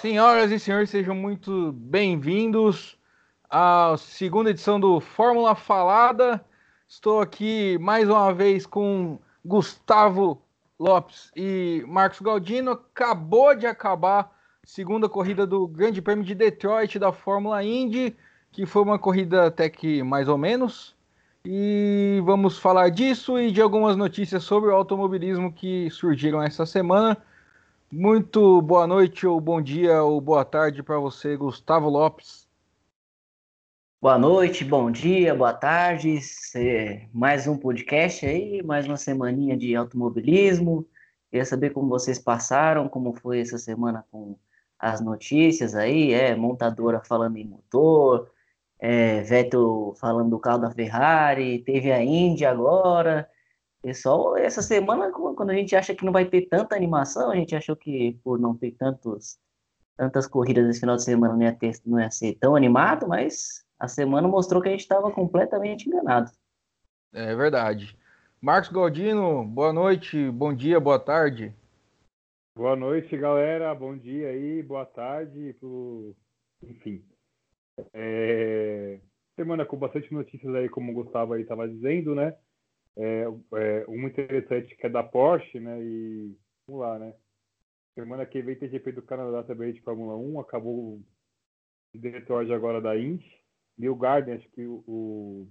Senhoras e senhores, sejam muito bem-vindos à segunda edição do Fórmula Falada. Estou aqui mais uma vez com Gustavo Lopes e Marcos Galdino. Acabou de acabar a segunda corrida do Grande Prêmio de Detroit da Fórmula Indy, que foi uma corrida até que mais ou menos. E vamos falar disso e de algumas notícias sobre o automobilismo que surgiram essa semana. Muito boa noite, ou bom dia, ou boa tarde para você, Gustavo Lopes. Boa noite, bom dia, boa tarde. Mais um podcast aí, mais uma semaninha de automobilismo. Queria saber como vocês passaram, como foi essa semana com as notícias aí, é montadora falando em motor, é, Vettel falando do carro da Ferrari, teve a Indy agora. Pessoal, essa semana, quando a gente acha que não vai ter tanta animação, a gente achou que por não ter tantos, tantas corridas esse final de semana não ia, ter, não ia ser tão animado, mas a semana mostrou que a gente estava completamente enganado. É verdade. Marcos Galdino, boa noite, bom dia, boa tarde. Boa noite, galera. Bom dia aí, boa tarde. Pro... Enfim. É... Semana com bastante notícias aí, como o Gustavo aí estava dizendo, né? É, é, interessante que é da Porsche, né? E vamos lá, né? Semana que vem tem GP do Canadá também de Fórmula 1, acabou o diretor agora da Indy. Neil Garden, acho que o, o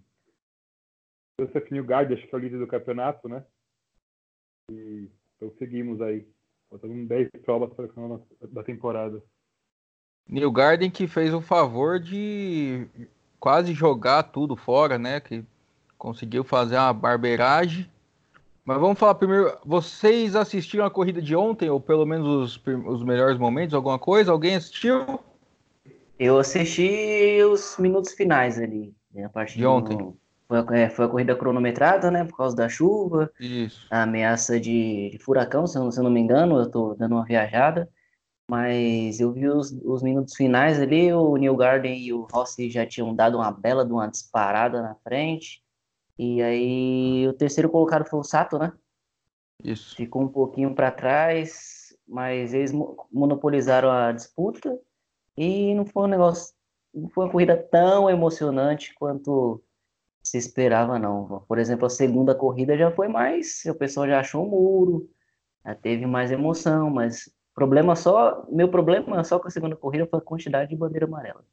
Joseph Neil Garden, acho que é o líder do campeonato, né? E, então seguimos aí. Faltando 10 provas para o final da temporada. Neil Garden que fez o favor de quase jogar tudo fora, né? Que conseguiu fazer uma barbeiragem. Mas vamos falar primeiro. Vocês assistiram a corrida de ontem, ou pelo menos os, os melhores momentos, alguma coisa? Alguém assistiu? Eu assisti os minutos finais ali. Né, a partir de ontem. Foi, é, foi, a corrida cronometrada, né? Por causa da chuva. Isso. A ameaça de, de furacão, se eu, se eu, não me engano. Eu tô dando uma viajada. Mas eu vi os, os minutos finais ali. O Neil Garden e o Rossi já tinham dado uma bela de uma disparada na frente. E aí o terceiro colocado foi o Sato, né? Isso. Ficou um pouquinho para trás, mas eles monopolizaram a disputa e não foi um negócio, não foi uma corrida tão emocionante quanto se esperava não. Por exemplo, a segunda corrida já foi mais, o pessoal já achou um muro, já teve mais emoção, mas problema só, meu problema só com a segunda corrida foi a quantidade de bandeira amarela.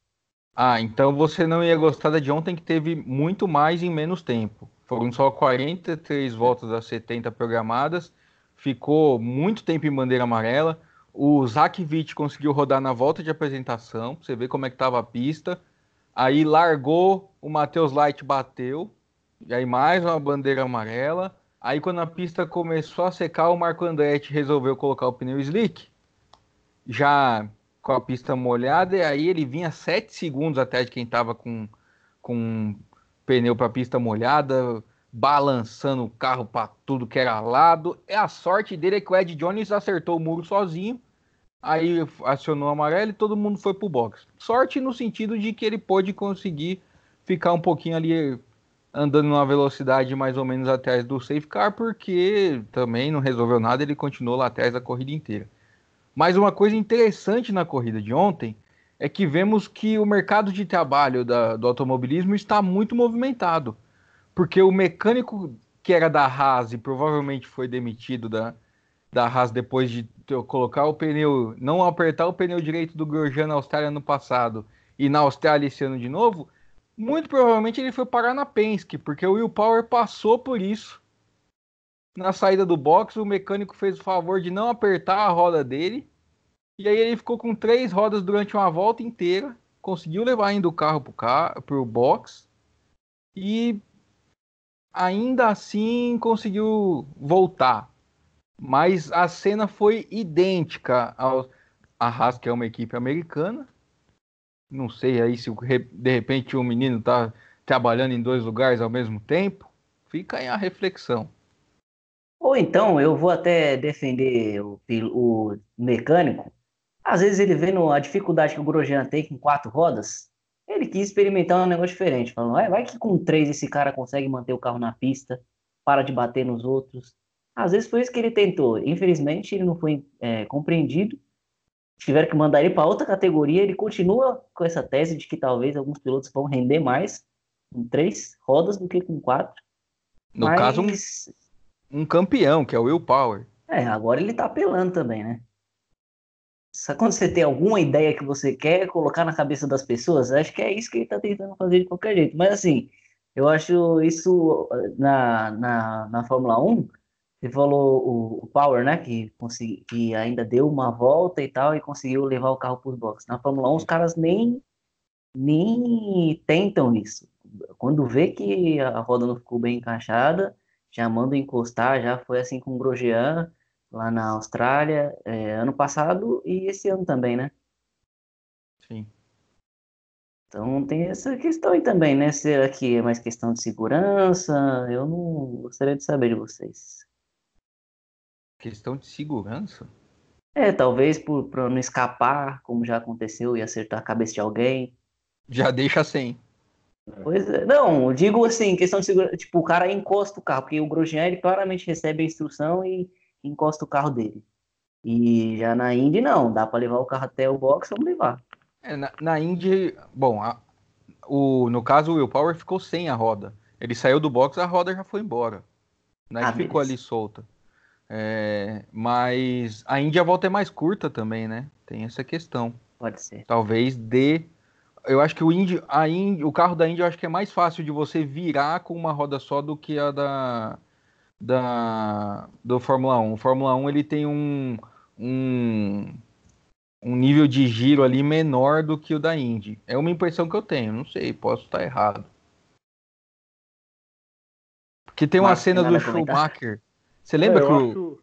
Ah, então você não ia gostar da de ontem que teve muito mais em menos tempo. Foram só 43 voltas das 70 programadas. Ficou muito tempo em bandeira amarela. O Zakvich conseguiu rodar na volta de apresentação. Você vê como é que estava a pista. Aí largou, o Matheus Light bateu. E aí mais uma bandeira amarela. Aí quando a pista começou a secar, o Marco Andretti resolveu colocar o pneu slick. Já com a pista molhada, e aí ele vinha 7 segundos atrás de quem estava com, com pneu para pista molhada, balançando o carro para tudo que era lado. É a sorte dele é que o Ed Jones acertou o muro sozinho, aí acionou o amarelo e todo mundo foi pro box. Sorte no sentido de que ele pôde conseguir ficar um pouquinho ali andando numa velocidade mais ou menos atrás do safe car, porque também não resolveu nada, ele continuou lá atrás a corrida inteira. Mas uma coisa interessante na corrida de ontem é que vemos que o mercado de trabalho da, do automobilismo está muito movimentado. Porque o mecânico que era da Haas e provavelmente foi demitido da, da Haas depois de colocar o pneu, não apertar o pneu direito do Grosjean na Austrália no passado e na Austrália esse ano de novo, muito provavelmente ele foi parar na Penske, porque o Will Power passou por isso na saída do box, o mecânico fez o favor de não apertar a roda dele. E aí ele ficou com três rodas durante uma volta inteira. Conseguiu levar ainda o carro para o box. E ainda assim conseguiu voltar. Mas a cena foi idêntica ao a Haas, que é uma equipe americana. Não sei aí se de repente o menino está trabalhando em dois lugares ao mesmo tempo. Fica aí a reflexão. Ou então eu vou até defender o, o mecânico. Às vezes ele vendo a dificuldade que o Grosjean tem com quatro rodas, ele quis experimentar um negócio diferente, falando, vai, vai que com três esse cara consegue manter o carro na pista, para de bater nos outros. Às vezes foi isso que ele tentou. Infelizmente ele não foi é, compreendido. tiveram que mandar ele para outra categoria, ele continua com essa tese de que talvez alguns pilotos vão render mais com três rodas do que com quatro. No Mas, caso, um, campeão, que é o Will Power. É, agora ele tá apelando também, né? Só quando você tem alguma ideia que você quer colocar na cabeça das pessoas, acho que é isso que ele tá tentando fazer de qualquer jeito. Mas assim, eu acho isso na, na, na Fórmula 1, você falou o, o Power, né? Que, consegui, que ainda deu uma volta e tal e conseguiu levar o carro para os boxes. Na Fórmula 1, os caras nem, nem tentam isso. Quando vê que a roda não ficou bem encaixada, já manda encostar, já foi assim com o Grosjean lá na Austrália, é, ano passado e esse ano também, né? Sim. Então tem essa questão aí também, né? Será que é mais questão de segurança? Eu não gostaria de saber de vocês. Questão de segurança? É, talvez por, pra não escapar, como já aconteceu, e acertar a cabeça de alguém. Já deixa sem. Pois é. Não, digo assim, questão de segurança. Tipo, o cara encosta o carro, porque o Grosjean, ele claramente recebe a instrução e encosta o carro dele. E já na Indy, não. Dá para levar o carro até o box, vamos levar. É, na, na Indy, bom, a, o, no caso o Will Power ficou sem a roda. Ele saiu do box, a roda já foi embora. Né, Ah, ficou ali solta. É, mas a Indy a volta é mais curta também, né? Tem essa questão. Pode ser. Talvez dê. Eu acho que o Indy, a Indy, o carro da Indy eu acho que é mais fácil de você virar com uma roda só do que a da, da do Fórmula 1. O Fórmula 1 ele tem um, um, um nível de giro ali menor do que o da Indy. É uma impressão que eu tenho, não sei, posso estar errado. Porque tem uma tem cena do? Schumacher. Você lembra É, que o, acho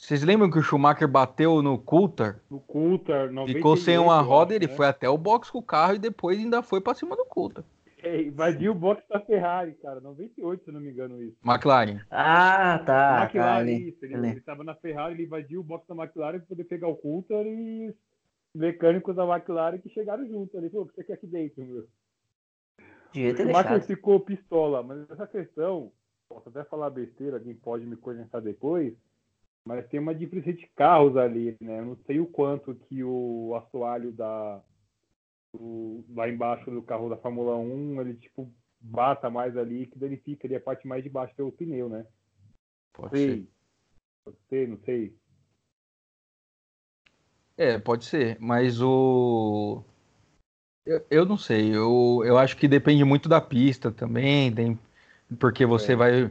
vocês lembram que o Schumacher bateu no Coulter? no Coulter, Ficou sem 98, uma roda, ele né? foi até o box com o carro e depois ainda foi pra cima do Coulter. É, invadiu o box da Ferrari, cara. 98, se eu não me engano, isso. McLaren. Ah, tá. McLaren, ali. isso. Ele, Eu lembro. ele tava na Ferrari, ele invadiu o box da McLaren para poder pegar o Coulter e os mecânicos da McLaren que chegaram junto. Ele falou, o que você quer aqui dentro, meu? Devia ter O Schumacher deixado. ficou pistola, mas essa questão, posso até falar besteira, alguém pode me coordenar depois, mas tem uma diferença de carros ali, né? Eu não sei o quanto que o assoalho da o- lá embaixo do carro da Fórmula 1, ele tipo bata mais ali, que danifica ali a parte mais de baixo do pneu, né? Pode ser. Sei. Pode ser, não sei. É, pode ser, mas o. Eu, eu não sei, eu, eu acho que depende muito da pista também, tem... porque você É. vai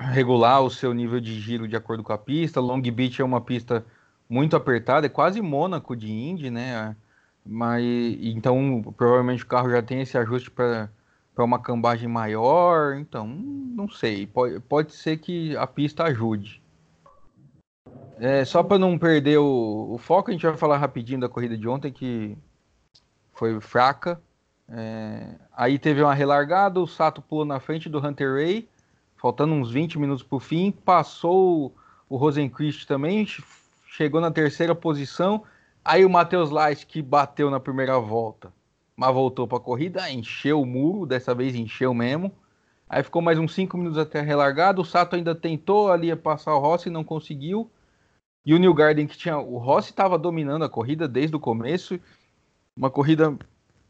regular o seu nível de giro de acordo com a pista. Long Beach é uma pista muito apertada, é quase Mônaco de Indy, né? Mas então provavelmente o carro já tem esse ajuste para uma cambagem maior, então não sei, pode, pode ser que a pista ajude. É, só para não perder o, o foco, a gente vai falar rapidinho da corrida de ontem, que foi fraca. É, aí teve uma relargada, o Sato pulou na frente do Hunter Ray, faltando uns 20 minutos para o fim, passou o, Rosenquist também, che- chegou na terceira posição. Aí o Matheus Leist, que bateu na primeira volta, mas voltou para a corrida, encheu o muro, dessa vez encheu mesmo. Aí ficou mais uns 5 minutos até a relargada. O Sato ainda tentou ali passar o Rossi, não conseguiu. E o New Garden que tinha. O Rossi estava dominando a corrida desde o começo. Uma corrida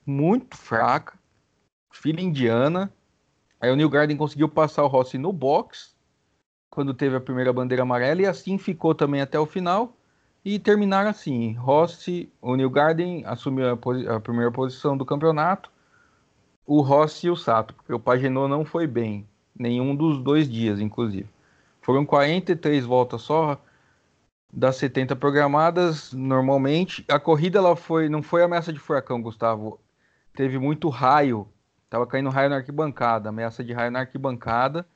muito fraca. Fila indiana. Aí o New Garden conseguiu passar o Rossi no box. Quando teve a primeira bandeira amarela. E assim ficou também até o final. E terminaram assim. Rossi, o New Garden assumiu a, posi- a primeira posição do campeonato. O Rossi e o Sato. Porque o Pagenot não foi bem. Nenhum dos dois dias, inclusive. Foram 43 voltas só das 70 programadas normalmente. A corrida ela foi, não foi ameaça de furacão, Gustavo. Teve muito raio. Tava caindo raio na arquibancada, ameaça de raio na arquibancada.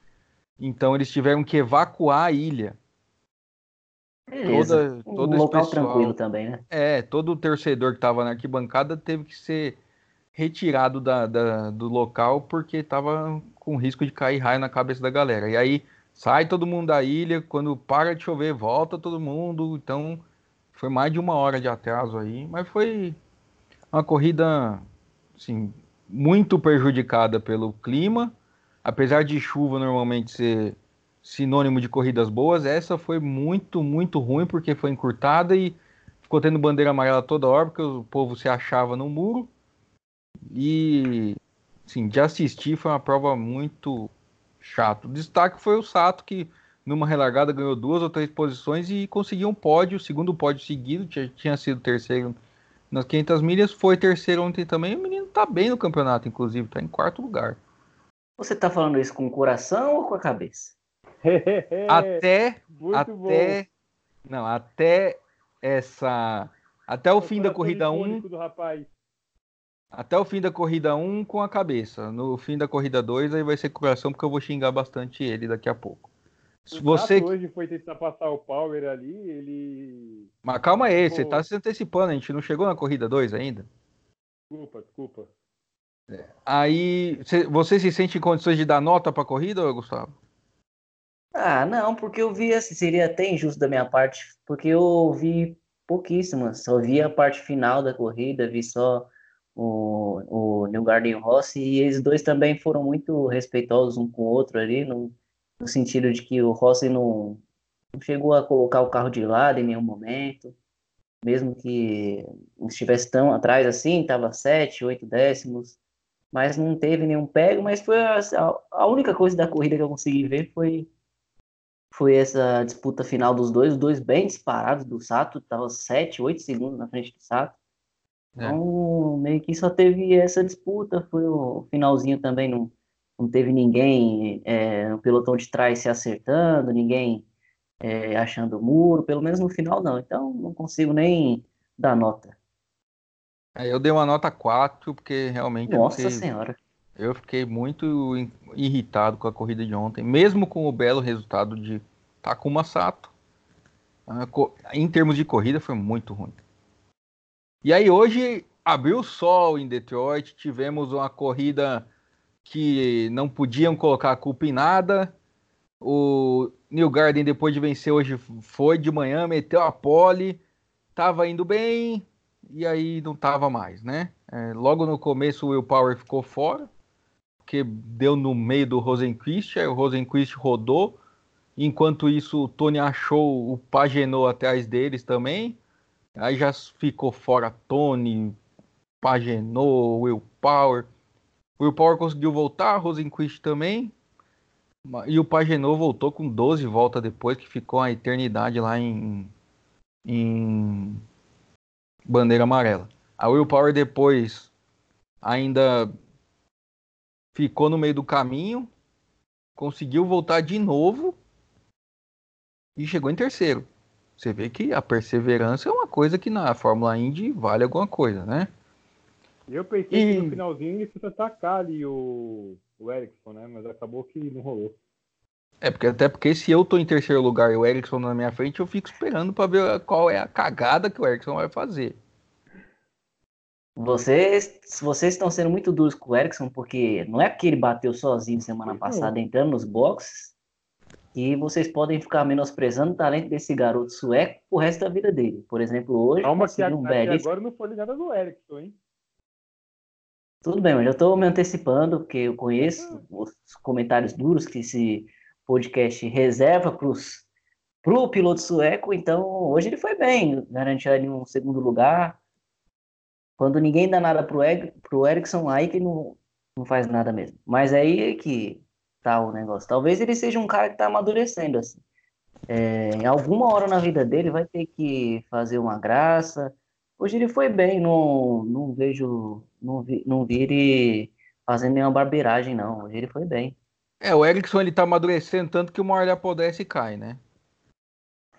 Então eles tiveram que evacuar a ilha. Beleza. Toda, um todo esse local pessoal- tranquilo também, né? É, todo o torcedor que estava na arquibancada teve que ser retirado da, da- do local porque estava com risco de cair raio na cabeça da galera. E aí sai todo mundo da ilha, quando para de chover, volta todo mundo. Então foi mais de uma hora de atraso aí, mas foi uma corrida assim, muito prejudicada pelo clima. Apesar de chuva normalmente ser sinônimo de corridas boas, essa foi muito, muito ruim porque foi encurtada e ficou tendo bandeira amarela toda hora, porque o povo se achava no muro. E, assim, de assistir foi uma prova muito chata. O destaque foi o Sato, que numa relargada ganhou duas ou três posições e conseguiu um pódio, segundo pódio seguido, tinha, tinha sido terceiro nas 500 milhas, foi terceiro ontem também. O menino tá bem no campeonato, inclusive, tá em quarto lugar. Você tá falando isso com o coração ou com a cabeça? até, Muito até, bom. não, até essa, até o, o fim da corrida 1, um, até o fim da corrida 1 um, com a cabeça. No fim da corrida 2 aí vai ser coração porque eu vou xingar bastante ele daqui a pouco. Se você hoje foi tentar passar o power ali, ele. Mas calma aí, você tá se antecipando, a gente não chegou na corrida 2 ainda. Desculpa, desculpa. É. Aí, você se sente em condições de dar nota para a corrida, Gustavo? Ah, não, porque eu vi, assim, seria até injusto da minha parte, porque eu vi pouquíssimas, só vi a parte final da corrida, vi só o, o New Garden Rossi, e eles dois também foram muito respeitosos um com o outro ali, no, no sentido de que o Rossi não, não chegou a colocar o carro de lado em nenhum momento, mesmo que estivesse tão atrás assim, estava sete, oito décimos, mas não teve nenhum pego, mas foi a, a, única coisa da corrida que eu consegui ver foi foi essa disputa final dos dois, os dois bem disparados do Sato, tava 7, 8 segundos na frente do Sato. É. Então, meio que só teve essa disputa, foi o finalzinho também, não, não teve ninguém é, no pelotão de trás se acertando, ninguém é, achando o muro, pelo menos no final não. Então, não consigo nem dar nota. É, eu dei uma nota 4, porque realmente. Nossa eu fiquei, Senhora! Eu fiquei muito irritado com a corrida de ontem, mesmo com o belo resultado de Takuma Sato. Em termos de corrida, foi muito ruim. E aí, hoje abriu o sol em Detroit, tivemos uma corrida que não podiam colocar a culpa em nada. O New Garden, depois de vencer hoje, foi de manhã, meteu a pole, estava indo bem, e aí não tava mais, né? É, logo no começo o Will Power ficou fora, porque deu no meio do Rosenquist, aí o Rosenquist rodou. Enquanto isso, o Tony achou o Pagenot atrás deles também. Aí já ficou fora Tony, Pagenot, Will Power. O Will Power conseguiu voltar, Rosenquist também. E o Pagenot voltou com 12 voltas depois, que ficou a eternidade lá em, em bandeira amarela. A Will Power depois ainda ficou no meio do caminho, conseguiu voltar de novo e chegou em terceiro. Você vê que a perseverança é uma coisa que na Fórmula Indy vale alguma coisa, né? Eu pensei e... que no finalzinho ele fosse atacar ali o, o Ericsson, né? Mas acabou que não rolou. É, porque até porque se eu tô em terceiro lugar e o Ericsson na minha frente, eu fico esperando para ver qual é a cagada que o Ericsson vai fazer. Vocês, vocês estão sendo muito duros com o Ericsson, porque não é que ele bateu sozinho semana passada entrando nos boxes, e vocês podem ficar menosprezando o talento desse garoto sueco o resto da vida dele. Por exemplo, hoje. Calma, que um belíssimo... agora não foi nada do Ericsson, hein? Tudo bem, mas eu estou me antecipando, porque eu conheço os comentários duros que esse podcast reserva para o piloto sueco, então hoje ele foi bem, garantiu ali um segundo lugar. Quando ninguém dá nada pro, Eg, pro Erickson, aí que não, não faz nada mesmo. Mas aí é que tá o negócio. Talvez ele seja um cara que tá amadurecendo, assim. É, em alguma hora na vida dele vai ter que fazer uma graça. Hoje ele foi bem, não, não vejo, não vi, não vi ele fazendo nenhuma barbeiragem, não. Hoje ele foi bem. É, o Erickson ele tá amadurecendo tanto que uma hora ele apodrece e cai, né?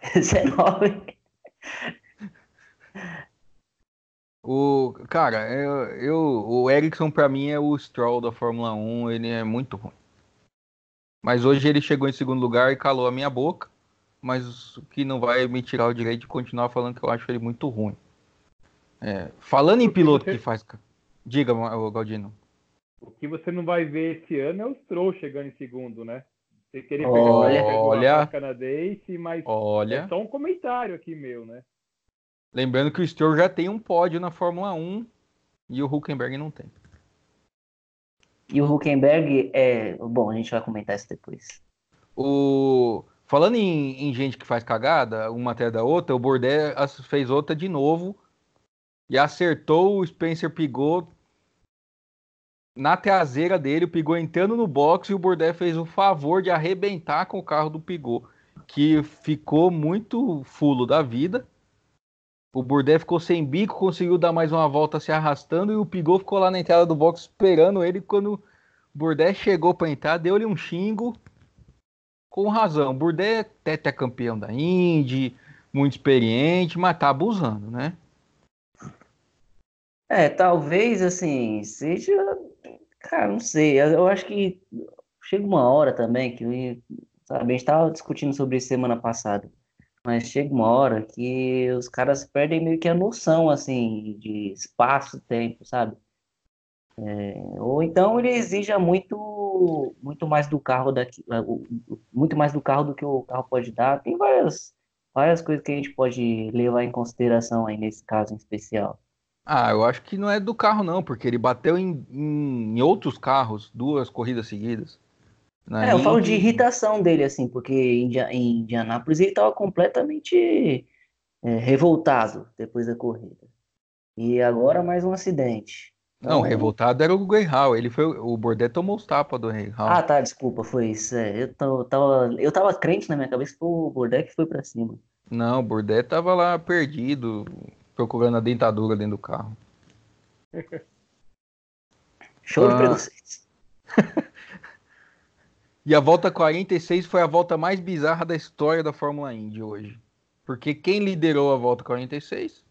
19. O, cara, eu, eu, o Ericsson para mim é o Stroll da Fórmula 1, ele é muito ruim. Mas hoje ele chegou em segundo lugar e calou a minha boca, mas o que não vai me tirar o direito de continuar falando que eu acho ele muito ruim. É, falando em piloto você... que faz. Diga, Galdino. O que você não vai ver esse ano é o Stroll chegando em segundo, né? Você querer pegar olha, o canadense, mas olha, é só um comentário aqui meu, né? Lembrando que o Stroll já tem um pódio na Fórmula 1 e o Huckenberg não tem. E o Huckenberg é. Bom, a gente vai comentar isso depois. O... Falando em, em, gente que faz cagada, uma até da outra, o Bordé fez outra de novo e acertou o Spencer Pigot na traseira dele, o Pigot entrando no box e o Bordé fez o favor de arrebentar com o carro do Pigot, que ficou muito fulo da vida. O Bordé ficou sem bico, conseguiu dar mais uma volta se arrastando e o Pigot ficou lá na entrada do box esperando ele. Quando o Bordé chegou para entrar, deu-lhe um xingo com razão. O até é campeão da Indy, muito experiente, mas tá abusando, né? É, talvez assim, seja. Cara, não sei. Eu acho que chega uma hora também que. Sabe, a gente estava discutindo sobre isso semana passada. Mas chega uma hora que os caras perdem meio que a noção, assim, de espaço, tempo, sabe? É, ou então ele exija muito, muito mais do carro daqui, muito mais do carro do que o carro pode dar. Tem várias, várias coisas que a gente pode levar em consideração aí nesse caso em especial. Ah, eu acho que não é do carro não, porque ele bateu em, em, em outros carros duas corridas seguidas. É, eu falo de irritação dele, assim, porque em, em Indianápolis ele estava completamente é, revoltado depois da corrida. E agora mais um acidente. Não, então, revoltado era o Greyhound. Ele foi, o Bordet tomou os tapas do Greyhound. Ah, tá, desculpa, foi isso. É, eu, tô, tava, eu tava crente na minha cabeça que foi o Bordet que foi pra cima. Não, o Bordet tava lá perdido, procurando a dentadura dentro do carro. Show ah. de preconceitos. e a volta 46 foi a volta mais bizarra da história da Fórmula Indy hoje. Porque quem liderou a volta 46?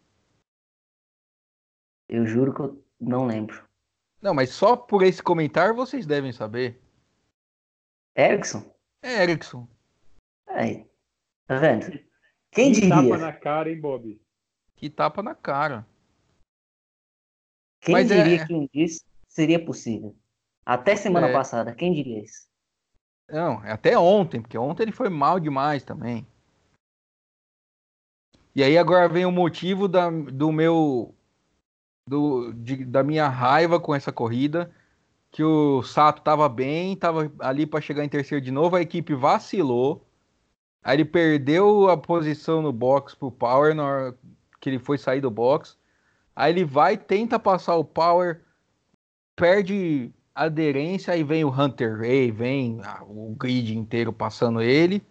Eu juro que eu não lembro. Não, mas só por esse comentário vocês devem saber. Erickson? É Erickson. Aí. Tá vendo? Quem que diria? tapa na cara, hein, Bob? Que tapa na cara. Quem mas é- diria é... que um dia seria possível? Até semana é... passada, quem diria isso? Não, é até ontem, porque ontem ele foi mal demais também. E aí agora vem o motivo da, do meu do, de, da minha raiva com essa corrida, que o Sato estava bem, estava ali para chegar em terceiro de novo, a equipe vacilou, aí ele perdeu a posição no box pro Power na hora que ele foi sair do box, aí ele vai, tenta passar o Power, perde aderência, aí vem o Hunter Ray, vem ah, o grid inteiro passando ele,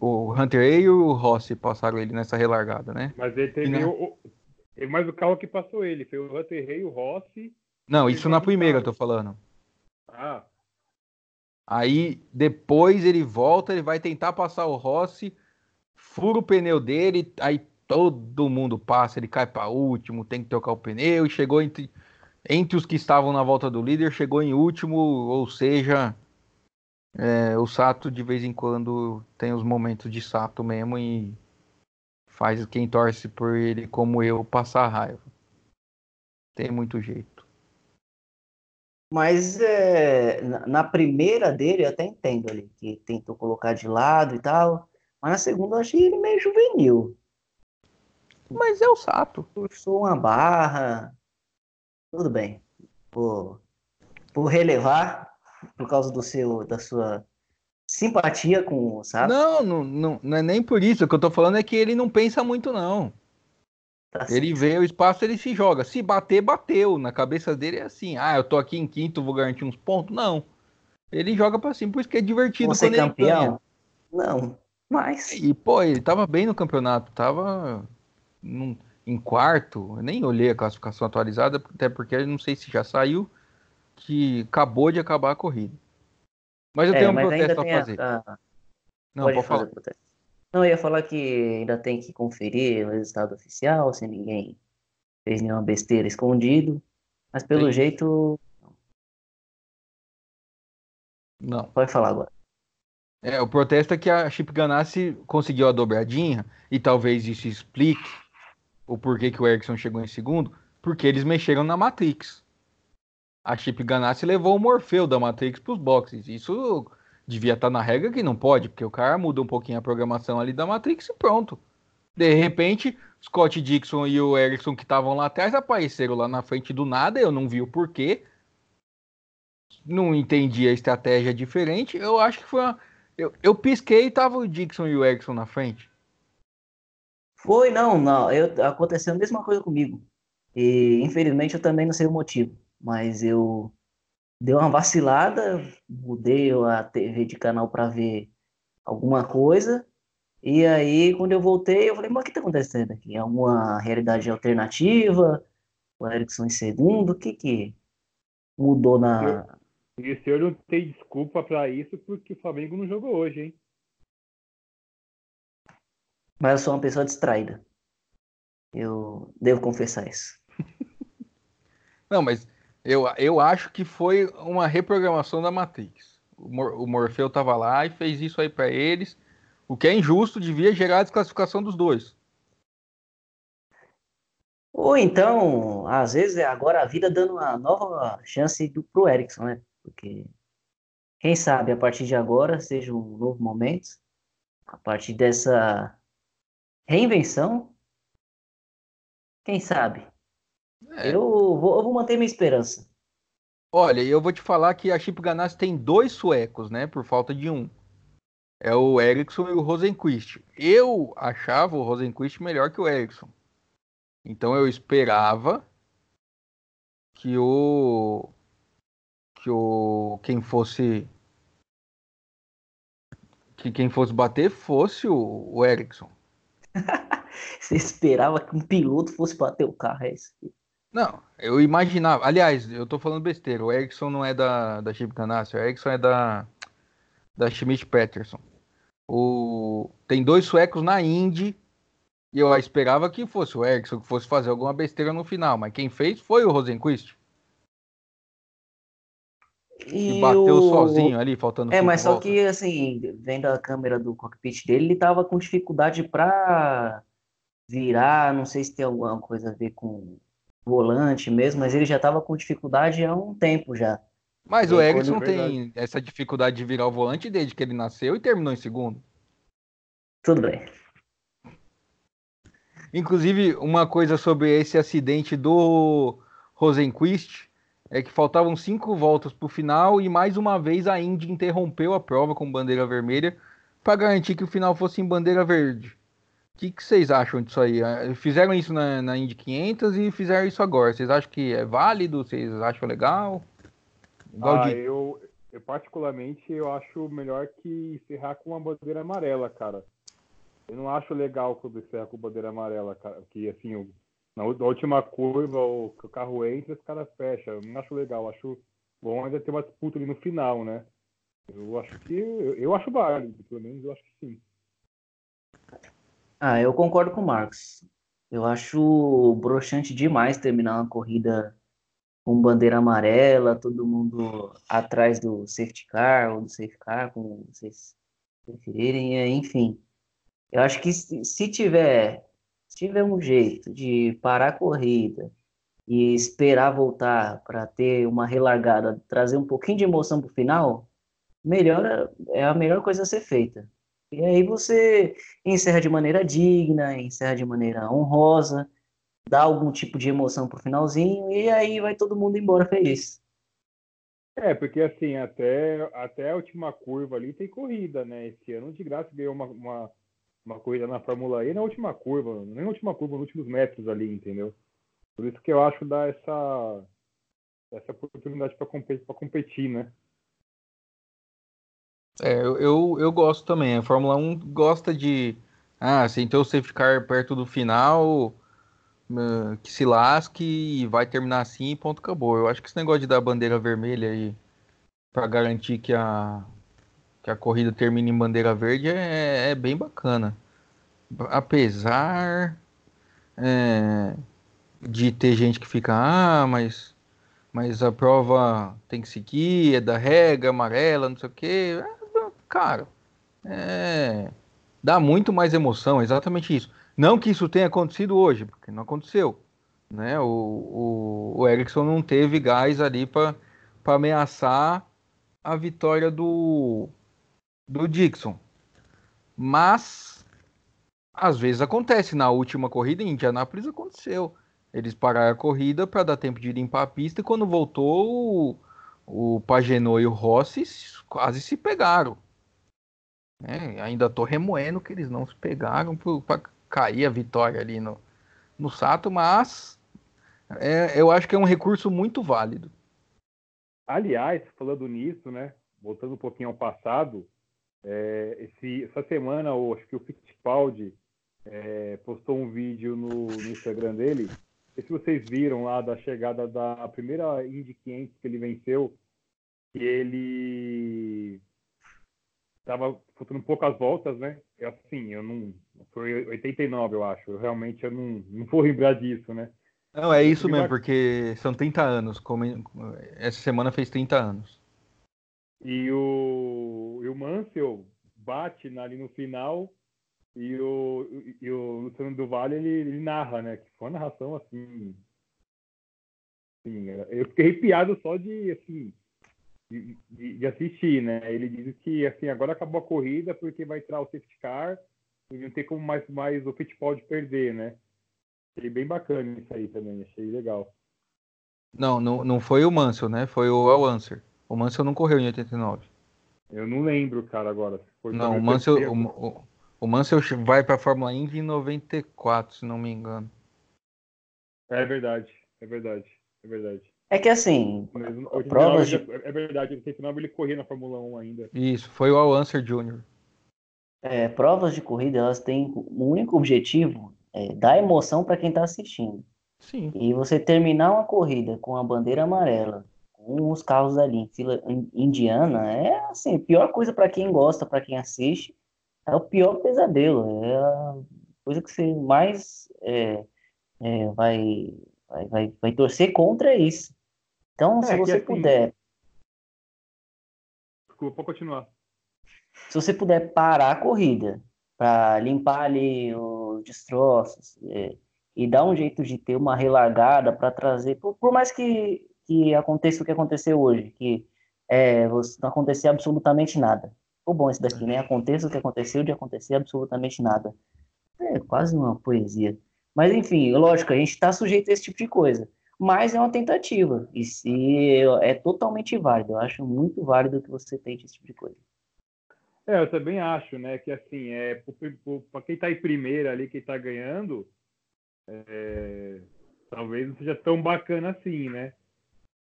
o Hunter Ray e o Rossi passaram ele nessa relargada, né? Mas ele teve e, o, mas o carro que passou ele foi o Hunter Rey, o Rossi. Não, isso na primeira eu tô falando. Ah. Aí depois ele volta, ele vai tentar passar o Rossi, fura o pneu dele, aí todo mundo passa, ele cai para último, tem que trocar o pneu e chegou entre, entre os que estavam na volta do líder, chegou em último, ou seja, é, o Sato de vez em quando tem os momentos de Sato mesmo e faz quem torce por ele, como eu, passar raiva. Tem muito jeito. Mas é, na primeira dele eu até entendo ali, que tentou colocar de lado e tal. Mas na segunda eu achei ele meio juvenil. Mas é o Sato. Puxou uma barra. Tudo bem. Por, por relevar, por causa do seu, da sua simpatia com o Sato. Não, não, não, não é nem por isso. O que eu tô falando é que ele não pensa muito, não. Tá ele vê o espaço, ele se joga. Se bater, bateu. Na cabeça dele é assim: ah, eu tô aqui em quinto, vou garantir uns pontos. Não. Ele joga pra cima, por isso que é divertido Você campeão? Não, mas. E, pô, ele tava bem no campeonato, tava num, em quarto. Nem olhei a classificação atualizada, até porque não sei se já saiu, que acabou de acabar a corrida. Mas eu é, tenho um protesto a fazer. A... Não, pode, pode falar. Protesto. Não, eu ia falar que ainda tem que conferir o resultado oficial, se ninguém fez nenhuma besteira escondido. Mas pelo Sim. jeito. Não. Pode falar agora. É, o protesto é que a Chip Ganassi conseguiu a dobradinha, e talvez isso explique o porquê que o Erickson chegou em segundo, porque eles mexeram na Matrix a Chip Ganassi levou o Morfeu da Matrix para os boxes. Isso devia estar tá na regra que não pode, porque o cara muda um pouquinho a programação ali da Matrix e pronto. De repente, Scott Dixon e o Erickson que estavam lá atrás apareceram lá na frente do nada, eu não vi o porquê. Não entendi a estratégia diferente. Eu acho que foi uma Eu, eu pisquei e tava o Dixon e o Erickson na frente. Foi, não, não. Eu, aconteceu a mesma coisa comigo. E infelizmente eu também não sei o motivo. Mas eu dei uma vacilada, mudei a TV de canal para ver alguma coisa. E aí, quando eu voltei, eu falei, mas o que tá acontecendo aqui? É alguma realidade alternativa? O Erickson em segundo? O que que mudou na. E o senhor não tem desculpa para isso porque o Flamengo não jogou hoje, hein? Mas eu sou uma pessoa distraída. Eu devo confessar isso. Não, mas eu, eu acho que foi uma reprogramação da Matrix. O, Mor o Morfeu tava lá e fez isso aí para eles. O que é injusto, devia gerar a desclassificação dos dois. Ou então, às vezes, é agora a vida dando uma nova chance do, pro Erickson, né? Porque quem sabe a partir de agora seja um novo momento, a partir dessa reinvenção, quem sabe? É. Eu, vou, eu vou manter minha esperança. Olha, eu vou te falar que a Chip Ganassi tem dois suecos, né? Por falta de um. É o Ericsson e o Rosenquist. Eu achava o Rosenquist melhor que o Ericsson. Então eu esperava que o que o quem fosse que quem fosse bater fosse o, o Ericsson. Você esperava que um piloto fosse bater o carro, é isso? Não, eu imaginava. Aliás, eu tô falando besteira. O Ericsson não é da, da Chip Ganassi, o Ericsson é da, da Schmidt Peterson. O, tem dois suecos na Indy e eu esperava que fosse o Ericsson que fosse fazer alguma besteira no final, mas quem fez foi o Rosenquist. E, bateu o... sozinho ali, faltando É, mas só que, assim, vendo a câmera do cockpit dele, ele tava com dificuldade para virar, não sei se tem alguma coisa a ver com volante mesmo, mas ele já tava com dificuldade há um tempo já. Mas e o Ericsson tem essa dificuldade de virar o volante desde que ele nasceu e terminou em segundo. Tudo bem. Inclusive, uma coisa sobre esse acidente do Rosenquist é que faltavam cinco voltas para o final e mais uma vez a Indy interrompeu a prova com bandeira vermelha para garantir que o final fosse em bandeira verde. O que, que, vocês acham disso aí? Ah, fizeram isso na, na Indy 500 e fizeram isso agora. Vocês acham que é válido? Vocês acham legal? ah, de... eu, eu, particularmente eu acho melhor que encerrar com uma bandeira amarela, cara. Eu não acho legal quando encerra com bandeira amarela, cara. Que assim, na última curva o, carro entra, os caras fecham. Não acho legal, acho bom ainda ter uma disputa ali no final, né? Eu acho que eu, eu acho válido, pelo menos eu acho que sim. Ah, eu concordo com o Marcos. Eu acho broxante demais terminar uma corrida com bandeira amarela, todo mundo atrás do safety car ou do safe car, como vocês preferirem, é, enfim. Eu acho que se tiver um jeito de parar a corrida e esperar voltar para ter uma relargada, trazer um pouquinho de emoção para o final, melhor é a melhor coisa a ser feita. E aí você encerra de maneira digna, encerra de maneira honrosa, dá algum tipo de emoção pro finalzinho e aí vai todo mundo embora feliz. É, porque assim, até, até a última curva ali tem corrida, né? Esse ano de graça ganhou uma, uma uma corrida na Fórmula E na última curva, nem na última curva, nos últimos metros ali, entendeu? Por isso que eu acho dar essa, essa oportunidade para competir, competir, né? É, eu, eu, gosto também. A Fórmula 1 gosta de. Ah, sem ter o safety car perto do final, uh, que se lasque e vai terminar assim e ponto acabou. Eu acho que esse negócio de dar bandeira vermelha aí para garantir que a, que a corrida termine em bandeira verde é, é bem bacana. Apesar é, de ter gente que fica, ah, mas, mas a prova tem que seguir, é da regra amarela, não sei o quê. É, cara, dá muito mais emoção, exatamente isso. Não que isso tenha acontecido hoje, porque não aconteceu. Né? O, o, o Erickson não teve gás ali para ameaçar a vitória do, do Dixon. Mas às vezes acontece. Na última corrida em Indianápolis aconteceu. Eles pararam a corrida para dar tempo de limpar a pista e quando voltou o, o Pagenot e o Rossi quase se pegaram. É, ainda tô remoendo que eles não se pegaram para cair a vitória ali no, no Sato, mas é, eu acho que é um recurso muito válido. Aliás, falando nisso, né? Voltando um pouquinho ao passado, é, esse, essa semana, acho que o Fittipaldi é, postou um vídeo no, no Instagram dele. E se vocês viram lá da chegada da primeira Indy 500 que ele venceu, que ele estava faltando poucas voltas, né? Eu, assim, eu não. Foi 89, eu acho. Eu realmente eu não, não vou lembrar disso, né? Não, é isso mesmo, porque são 30 anos. Como essa semana fez 30 anos. E o, e o Mansell bate ali no final e o, e o Luciano do Vale ele, ele narra, né? Que foi uma narração assim. assim eu fiquei arrepiado só de assim. De, de, de, assistir, né? Ele diz que assim agora acabou a corrida porque vai entrar o safety car e não tem como mais mais o Fittipaldi perder, né? Achei bem bacana isso aí também, achei legal. Não, não, não foi o Mansell, né? Foi o El Answer. O Mansell não correu em 89. Eu não lembro, cara, agora. não, o Mansell, o, o, Mansell vai para a Fórmula Indy em 94, se não me engano. É verdade, é verdade, é verdade. É que assim, provas de... É verdade, em 89 ele corria na Fórmula 1 ainda. Isso, foi o Al Answer Jr. É, provas de corrida, elas têm um único objetivo, é, dar emoção para quem está assistindo. Sim. E você terminar uma corrida com a bandeira amarela, os carros ali em fila indiana, é assim, a pior coisa para quem gosta, para quem assiste, é o pior pesadelo. É a coisa que você mais é, é, vai, vai, vai, vai torcer contra isso. Então, se é, você assim... puder. Desculpa, pode continuar. Se você puder parar a corrida para limpar ali os destroços é, e dar um jeito de ter uma relargada para trazer, por, por, mais que, que aconteça o que aconteceu hoje, que é, não acontecer absolutamente nada. Ficou bom isso daqui, né? Aconteça o que aconteceu de acontecer absolutamente nada. É quase uma poesia. Mas enfim, lógico, a gente está sujeito a esse tipo de coisa. Mas é uma tentativa. E se é totalmente válido. Eu acho muito válido que você tente esse tipo de coisa. É, eu também acho, né? Que assim, é, para quem está em primeira ali, quem está ganhando, é, talvez não seja tão bacana assim, né?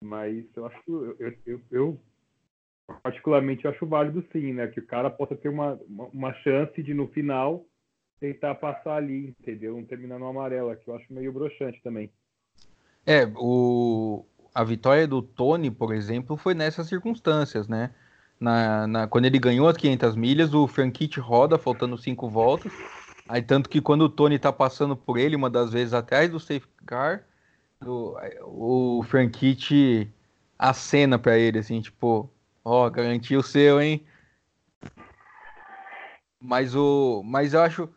Mas eu acho, eu, eu, eu, particularmente acho válido sim, né? Que o cara possa ter uma, uma, chance de no final tentar passar ali, entendeu? Não terminar no amarelo, que eu acho meio broxante também. É, o, a vitória do Tony, por exemplo, foi nessas circunstâncias, né? Na, na, quando ele ganhou as 500 milhas, o Franchitti roda, faltando cinco voltas. Aí, tanto que quando o Tony tá passando por ele, uma das vezes atrás do safety car, o, Franchitti acena para ele, assim, tipo, ó, oh, garantiu o seu, hein? Mas, o, mas eu acho,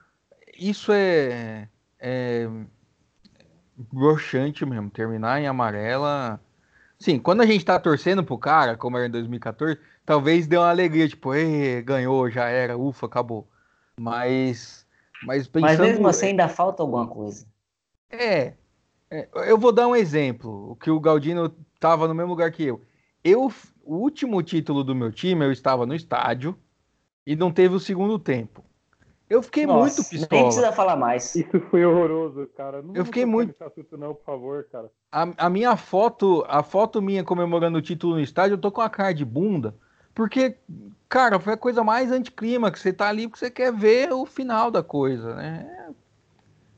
isso é, é broxante mesmo, terminar em amarela. Sim, quando a gente tá torcendo pro cara, como era em 2014, talvez dê uma alegria, tipo, ganhou, já era, ufa, acabou. Mas, mas pensando... Mas mesmo assim ainda falta alguma coisa. É, eu vou dar um exemplo, o que o Galdino tava no mesmo lugar que eu. Eu, o último título do meu time, eu estava no estádio e não teve o segundo tempo. Eu fiquei Nossa, muito pistola. Nem precisa falar mais. Isso foi horroroso, cara. Não eu fiquei muito. Assunto, não, por favor, cara. A, a, minha foto, a foto minha comemorando o título no estádio, eu tô com a cara de bunda. Porque, cara, foi a coisa mais anticlima que você tá ali porque você quer ver o final da coisa, né?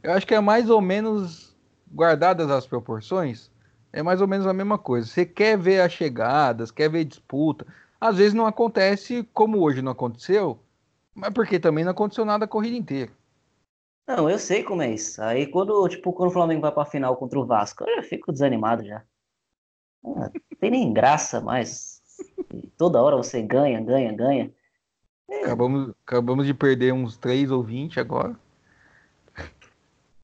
Eu acho que é mais ou menos guardadas as proporções, é mais ou menos a mesma coisa. Você quer ver as chegadas, quer ver disputa. Às vezes não acontece como hoje não aconteceu, mas porque também não aconteceu nada a corrida inteira. Não, eu sei como é isso. Aí quando, tipo, quando o Flamengo vai pra final contra o Vasco, eu já fico desanimado já. Não tem nem graça mais. Toda hora você ganha, ganha, ganha. É. Acabamos, acabamos de perder uns 3 ou 20 agora.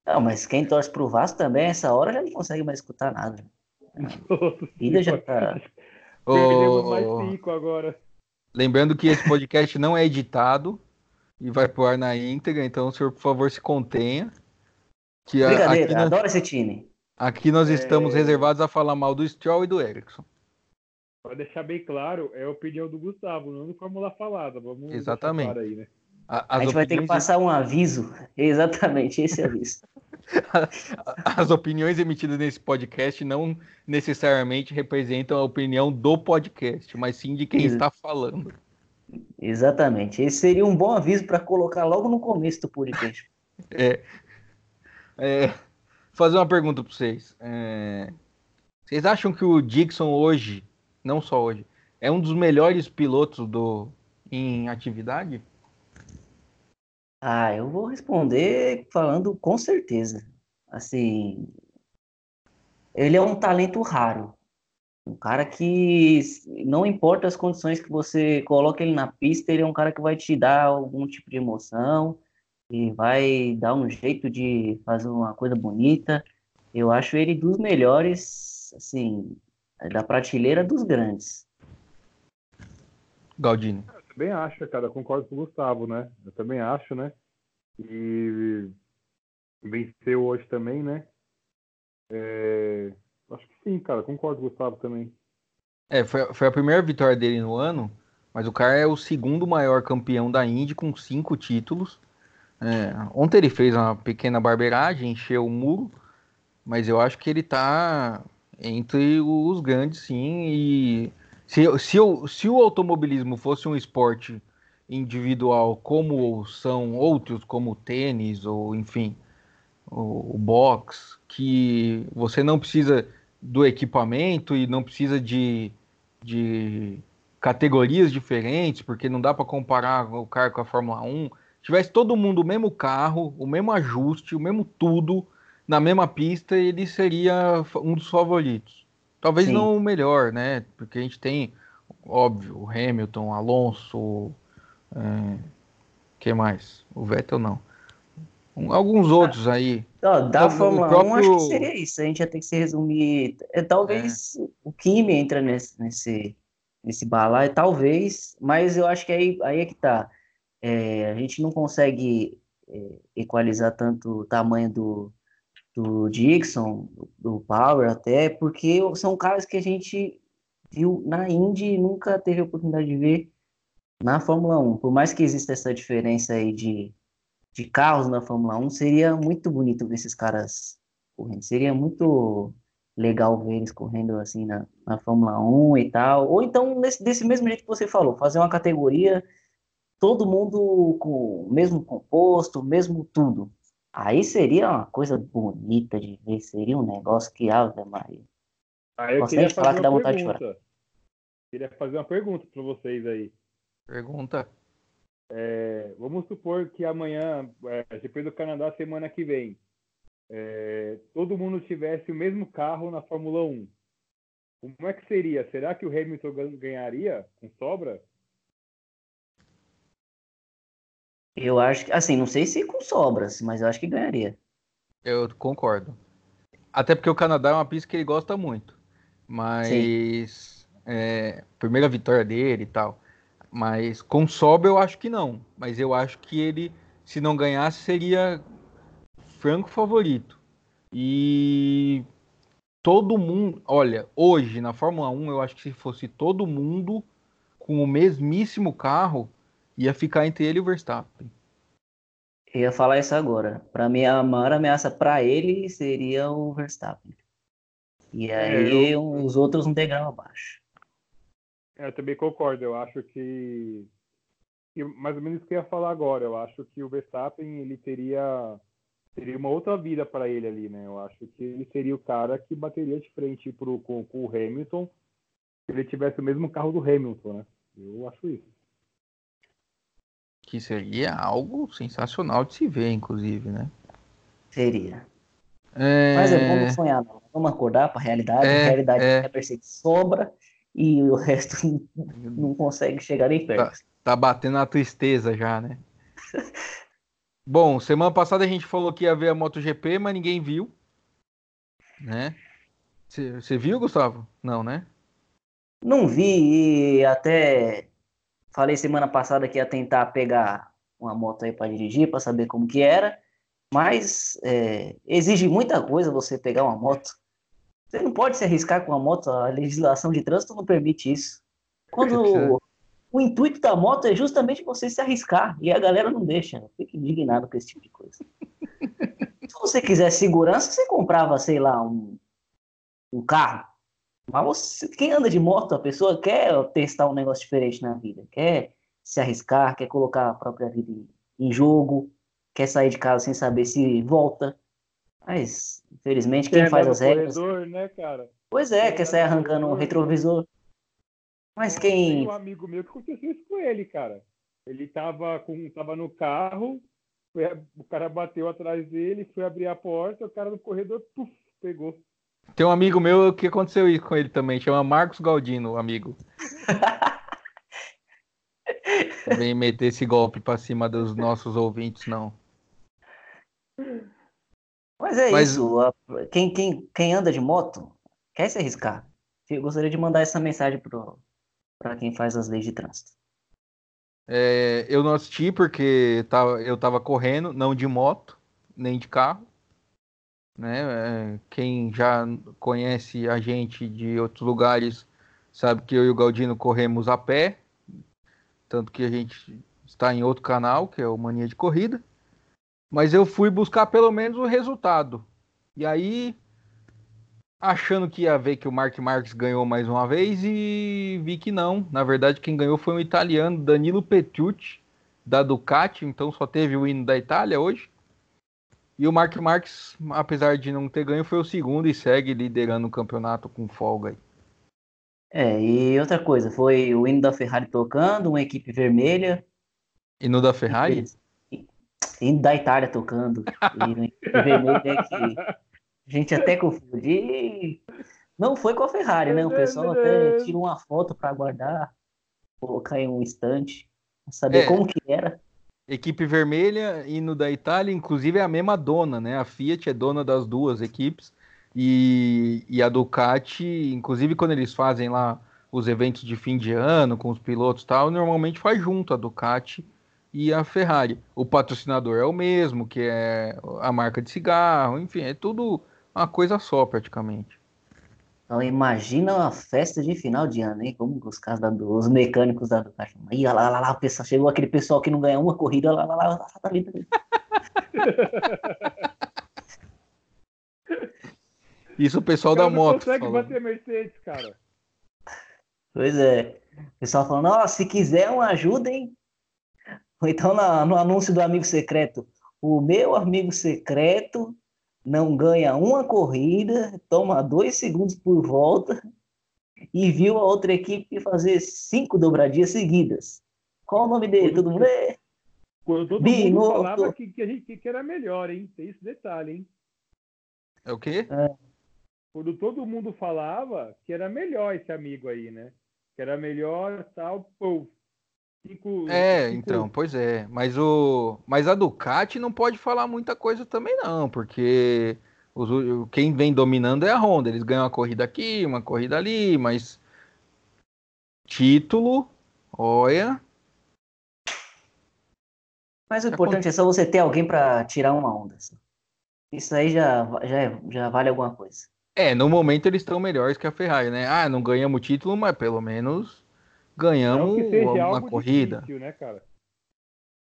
Não, mas quem torce pro Vasco também, essa hora já não consegue mais escutar nada. A vida já tá. Perdemos mais cinco agora. Lembrando que esse podcast não é editado e vai pro ar na íntegra, então o senhor, por favor, se contenha. Que Brincadeira, nós, adoro esse time. Aqui nós é... estamos reservados a falar mal do Stroll e do Ericsson. Para deixar bem claro, é a opinião do Gustavo, não do Fórmula Falada. Vamos Exatamente. Claro aí, né? A, a gente vai ter que passar um aviso. Exatamente, esse aviso. As opiniões emitidas nesse podcast não necessariamente representam a opinião do podcast, mas sim de quem Ex está falando. Exatamente. Esse seria um bom aviso para colocar logo no começo do podcast. É. é fazer uma pergunta para vocês. É, vocês acham que o Dixon hoje, não só hoje, é um dos melhores pilotos do em atividade? Ah, eu vou responder falando com certeza. Assim, ele é um talento raro. Um cara que não importa as condições que você coloca ele na pista, ele é um cara que vai te dar algum tipo de emoção e vai dar um jeito de fazer uma coisa bonita. Eu acho ele dos melhores, assim, da prateleira dos grandes. Galdino também acho, cara, concordo com o Gustavo, né? Eu também acho, né? E venceu hoje também, né? É... Acho que sim, cara, concordo com o Gustavo também. É, foi, foi a primeira vitória dele no ano, mas o cara é o segundo maior campeão da Indy com cinco títulos. É, ontem ele fez uma pequena barbeiragem, encheu o muro, mas eu acho que ele tá entre os grandes, sim, e se, se, se o automobilismo fosse um esporte individual como são outros, como o tênis ou enfim, o, o box, que você não precisa do equipamento e não precisa de, de categorias diferentes, porque não dá para comparar o carro com a Fórmula 1. Tivesse todo mundo o mesmo carro, o mesmo ajuste, o mesmo tudo na mesma pista, ele seria um dos favoritos. Talvez Sim. não o melhor, né? Porque a gente tem, óbvio, o Hamilton, Alonso, é, que mais? O Vettel não. Um, alguns outros aí. Ó, da Fórmula próprio... 1, acho que seria isso. A gente ia ter que se resumir. É, talvez é. o Kimi entra nesse, nesse, nesse balaio, talvez, mas eu acho que aí, aí é que tá. É, a gente não consegue é, equalizar tanto o tamanho do, do Dixon, do Power até, porque são caras que a gente viu na Indy e nunca teve a oportunidade de ver na Fórmula 1. Por mais que exista essa diferença aí de, de carros na Fórmula 1, seria muito bonito ver esses caras correndo. Seria muito legal ver eles correndo assim na, na Fórmula 1 e tal. Ou então, nesse, desse mesmo jeito que você falou, fazer uma categoria, todo mundo com o mesmo composto, mesmo tudo. Aí seria uma coisa bonita de ver, seria um negócio que Ave Maria. Aí eu queria falar que dá vontade pergunta. de chorar. Queria fazer uma pergunta para vocês aí. Pergunta. É, vamos supor que amanhã, é, depois do Canadá, semana que vem, é, todo mundo tivesse o mesmo carro na Fórmula 1. Como é que seria? Será que o Hamilton ganharia com sobra? Eu acho que, assim, não sei se com sobras, mas eu acho que ganharia. Eu concordo. Até porque o Canadá é uma pista que ele gosta muito. Mas. É, primeira vitória dele e tal. Mas com sobra eu acho que não. Mas eu acho que ele, se não ganhasse, seria franco favorito. E todo mundo. Olha, hoje na Fórmula 1, eu acho que se fosse todo mundo com o mesmíssimo carro, ia ficar entre ele e o Verstappen. Eu ia falar isso agora. Para mim, a maior ameaça para ele seria o Verstappen. E é, aí é, eu... os outros um degrau abaixo. É, eu também concordo. Eu acho que... mais ou menos isso que eu ia falar agora. Eu acho que o Verstappen ele teria teria uma outra vida para ele ali, né? Eu acho que ele seria o cara que bateria de frente pro, com, com o Hamilton se ele tivesse o mesmo carro do Hamilton, né? Eu acho isso que seria algo sensacional de se ver, inclusive, né? Seria. É... Mas é bom não sonhar, não. Vamos acordar para a realidade. É, a realidade é, perceber sobra e o resto não consegue chegar nem perto. Tá, tá batendo a tristeza já, né? Bom, semana passada a gente falou que ia ver a MotoGP, mas ninguém viu. Né? Você viu, Gustavo? Não, né? Não vi e até Falei semana passada que ia tentar pegar uma moto aí para dirigir, para saber como que era, mas é, exige muita coisa você pegar uma moto. Você não pode se arriscar com a moto, a legislação de trânsito não permite isso. Quando o intuito da moto é justamente você se arriscar, e a galera não deixa. Eu fico indignado com esse tipo de coisa. se você quiser segurança, você comprava, sei lá, um, um carro. Mas você, quem anda de moto, a pessoa quer testar um negócio diferente na vida, quer se arriscar, quer colocar a própria vida em, em jogo, quer sair de casa sem saber se volta. Mas, infelizmente, quem faz as regras. Corredor, né, cara? Pois é, quer sair arrancando um retrovisor. Mas quem. Tem um amigo meu que aconteceu isso com ele, cara. Ele tava, com, tava no carro, foi, o cara bateu atrás dele, foi abrir a porta, o cara no corredor, puf, pegou. Tem um amigo meu que aconteceu isso com ele também, chama Marcos Galdino, amigo. Vem meter esse golpe pra cima dos nossos ouvintes, não. Mas é Mas... isso. Quem, quem, quem anda de moto quer se arriscar. Eu gostaria de mandar essa mensagem para quem faz as leis de trânsito. É, eu não assisti porque tava, eu estava correndo, não de moto, nem de carro. Né? É, quem já conhece a gente de outros lugares sabe que eu e o Galdino corremos a pé, tanto que a gente está em outro canal, que é o Mania de Corrida. Mas eu fui buscar pelo menos o resultado. E aí achando que ia ver que o Mark Marques ganhou mais uma vez e vi que não. Na verdade, quem ganhou foi um italiano, Danilo Petrucci, da Ducati, então só teve o hino da Itália hoje. E o Mark Marques, apesar de não ter ganho, foi o segundo e segue liderando o campeonato com folga aí. É, e outra coisa, foi o hino da Ferrari tocando, uma equipe vermelha. Hino da Ferrari? Hino da Itália tocando. e uma equipe vermelha é que a gente até confunde. Não foi com a Ferrari, né? O pessoal até tirou uma foto para guardar, colocar em um estante, saber é, como que era. Equipe vermelha, hino da Itália, inclusive é a mesma dona, né? A Fiat é dona das duas equipes. E, e a Ducati, inclusive quando eles fazem lá os eventos de fim de ano com os pilotos e tal, normalmente faz junto a Ducati e a Ferrari. O patrocinador é o mesmo, que é a marca de cigarro, enfim, é tudo uma coisa só, praticamente. Então, imagina uma festa de final de ano, hein? Como os caras da, os mecânicos da Ducati. Aí, lá, lá, lá, o pessoal, chegou aquele pessoal que não ganha uma corrida, lá, lá, lá, lá, tá ali, tá ali. Isso o pessoal da moto. Não consegue falando. bater Mercedes, cara. Pois é. O pessoal falando, ó, se quiser uma ajuda, hein? Ou então na, no anúncio do amigo secreto. O meu amigo secreto não ganha uma corrida, toma dois segundos por volta e viu a outra equipe fazer cinco dobradias seguidas. Qual o nome dele? Todo mundo é. Quando todo Binotto. mundo falava que, que, a gente, que era melhor, hein? Tem esse detalhe, hein? É o quê? É. Quando todo mundo falava que era melhor esse amigo aí, né? Que era melhor tal, pô, Cinco, é, cinco... então, pois é. Mas, o, mas a Ducati não pode falar muita coisa também, não, porque os, quem vem dominando é a Honda. Eles ganham uma corrida aqui, uma corrida ali, mas título, olha. Mas o importante é só você ter alguém para tirar uma onda. Isso aí já, já, já vale alguma coisa. É, no momento eles estão melhores que a Ferrari, né? Ah, não ganhamos o título, mas pelo menos ganhamos uma corrida. Difícil, né?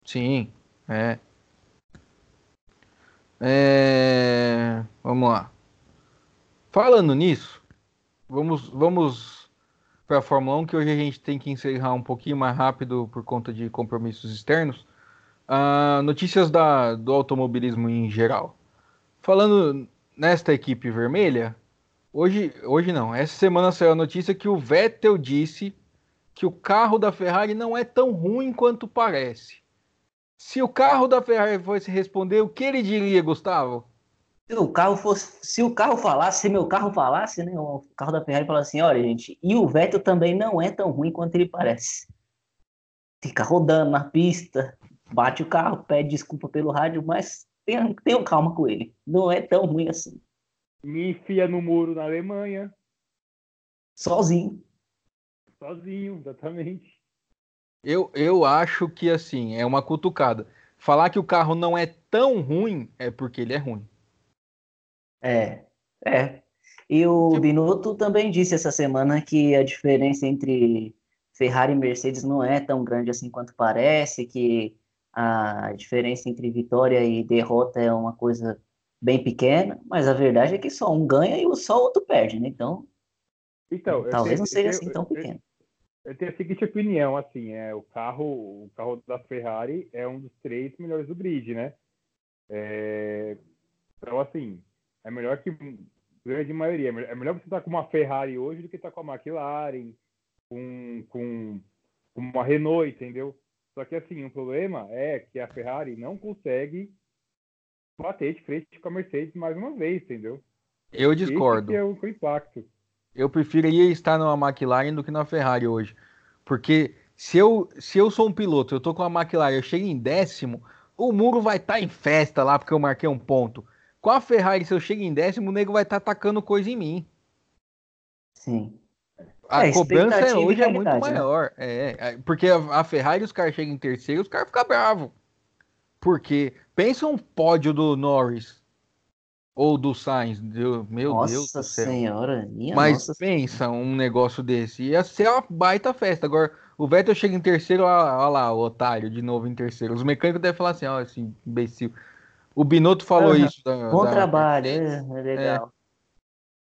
Sim, é. é. Vamos lá. Falando nisso, vamos, vamos para a Fórmula 1, que hoje a gente tem que encerrar um pouquinho mais rápido por conta de compromissos externos. Uh, notícias da, do automobilismo em geral. Falando nesta equipe vermelha, hoje, hoje não, essa semana saiu a notícia que o Vettel disse que o carro da Ferrari não é tão ruim quanto parece. Se o carro da Ferrari fosse responder, o que ele diria, Gustavo? Se o carro fosse, se o carro falasse, se meu carro falasse, né, o carro da Ferrari falasse assim, olha, gente, e o Vettel também não é tão ruim quanto ele parece. Fica rodando na pista, bate o carro, pede desculpa pelo rádio, mas tenham, tenham calma com ele. Não é tão ruim assim. Me enfia no muro na Alemanha. Sozinho. Sozinho, exatamente. Eu, eu acho que assim, é uma cutucada. Falar que o carro não é tão ruim é porque ele é ruim. É, é. E o Binotto também disse essa semana que a diferença entre Ferrari e Mercedes não é tão grande assim quanto parece, que a diferença entre vitória e derrota é uma coisa bem pequena, mas a verdade é que só um ganha e só o outro perde, né? Então, então talvez tenho, não seja assim tão pequeno. Eu, tenho a seguinte opinião, assim, é o carro, o carro da Ferrari é um dos três melhores do grid, né? É, então, assim, é melhor que grande maioria. É melhor você estar com uma Ferrari hoje do que estar com a McLaren, com, com, com uma Renault, entendeu? Só que assim, o um problema é que a Ferrari não consegue bater de frente com a Mercedes mais uma vez, entendeu? Eu discordo. Esse é o impacto. Eu preferiria estar numa McLaren do que na Ferrari hoje. Porque se eu, se eu sou um piloto, eu tô com a McLaren, eu chego em décimo, o muro vai estar tá em festa lá porque eu marquei um ponto. Com a Ferrari, se eu chego em décimo, o nego vai estar tá atacando coisa em mim. Sim. A é, cobrança hoje é muito né? maior. É, é, porque a, Ferrari, os caras chegam em terceiro, os caras ficam bravos. Porque pensa um pódio do Norris ou do Sainz, Deus, meu nossa Deus do céu. Senhora, minha Mas nossa pensa um negócio desse, ia ser uma baita festa. Agora, o Vettel chega em terceiro, olha lá, o otário de novo em terceiro. Os mecânicos devem falar assim, ó, esse imbecil. O Binotto falou uhum. isso. Da, Bom da... trabalho, é, é legal.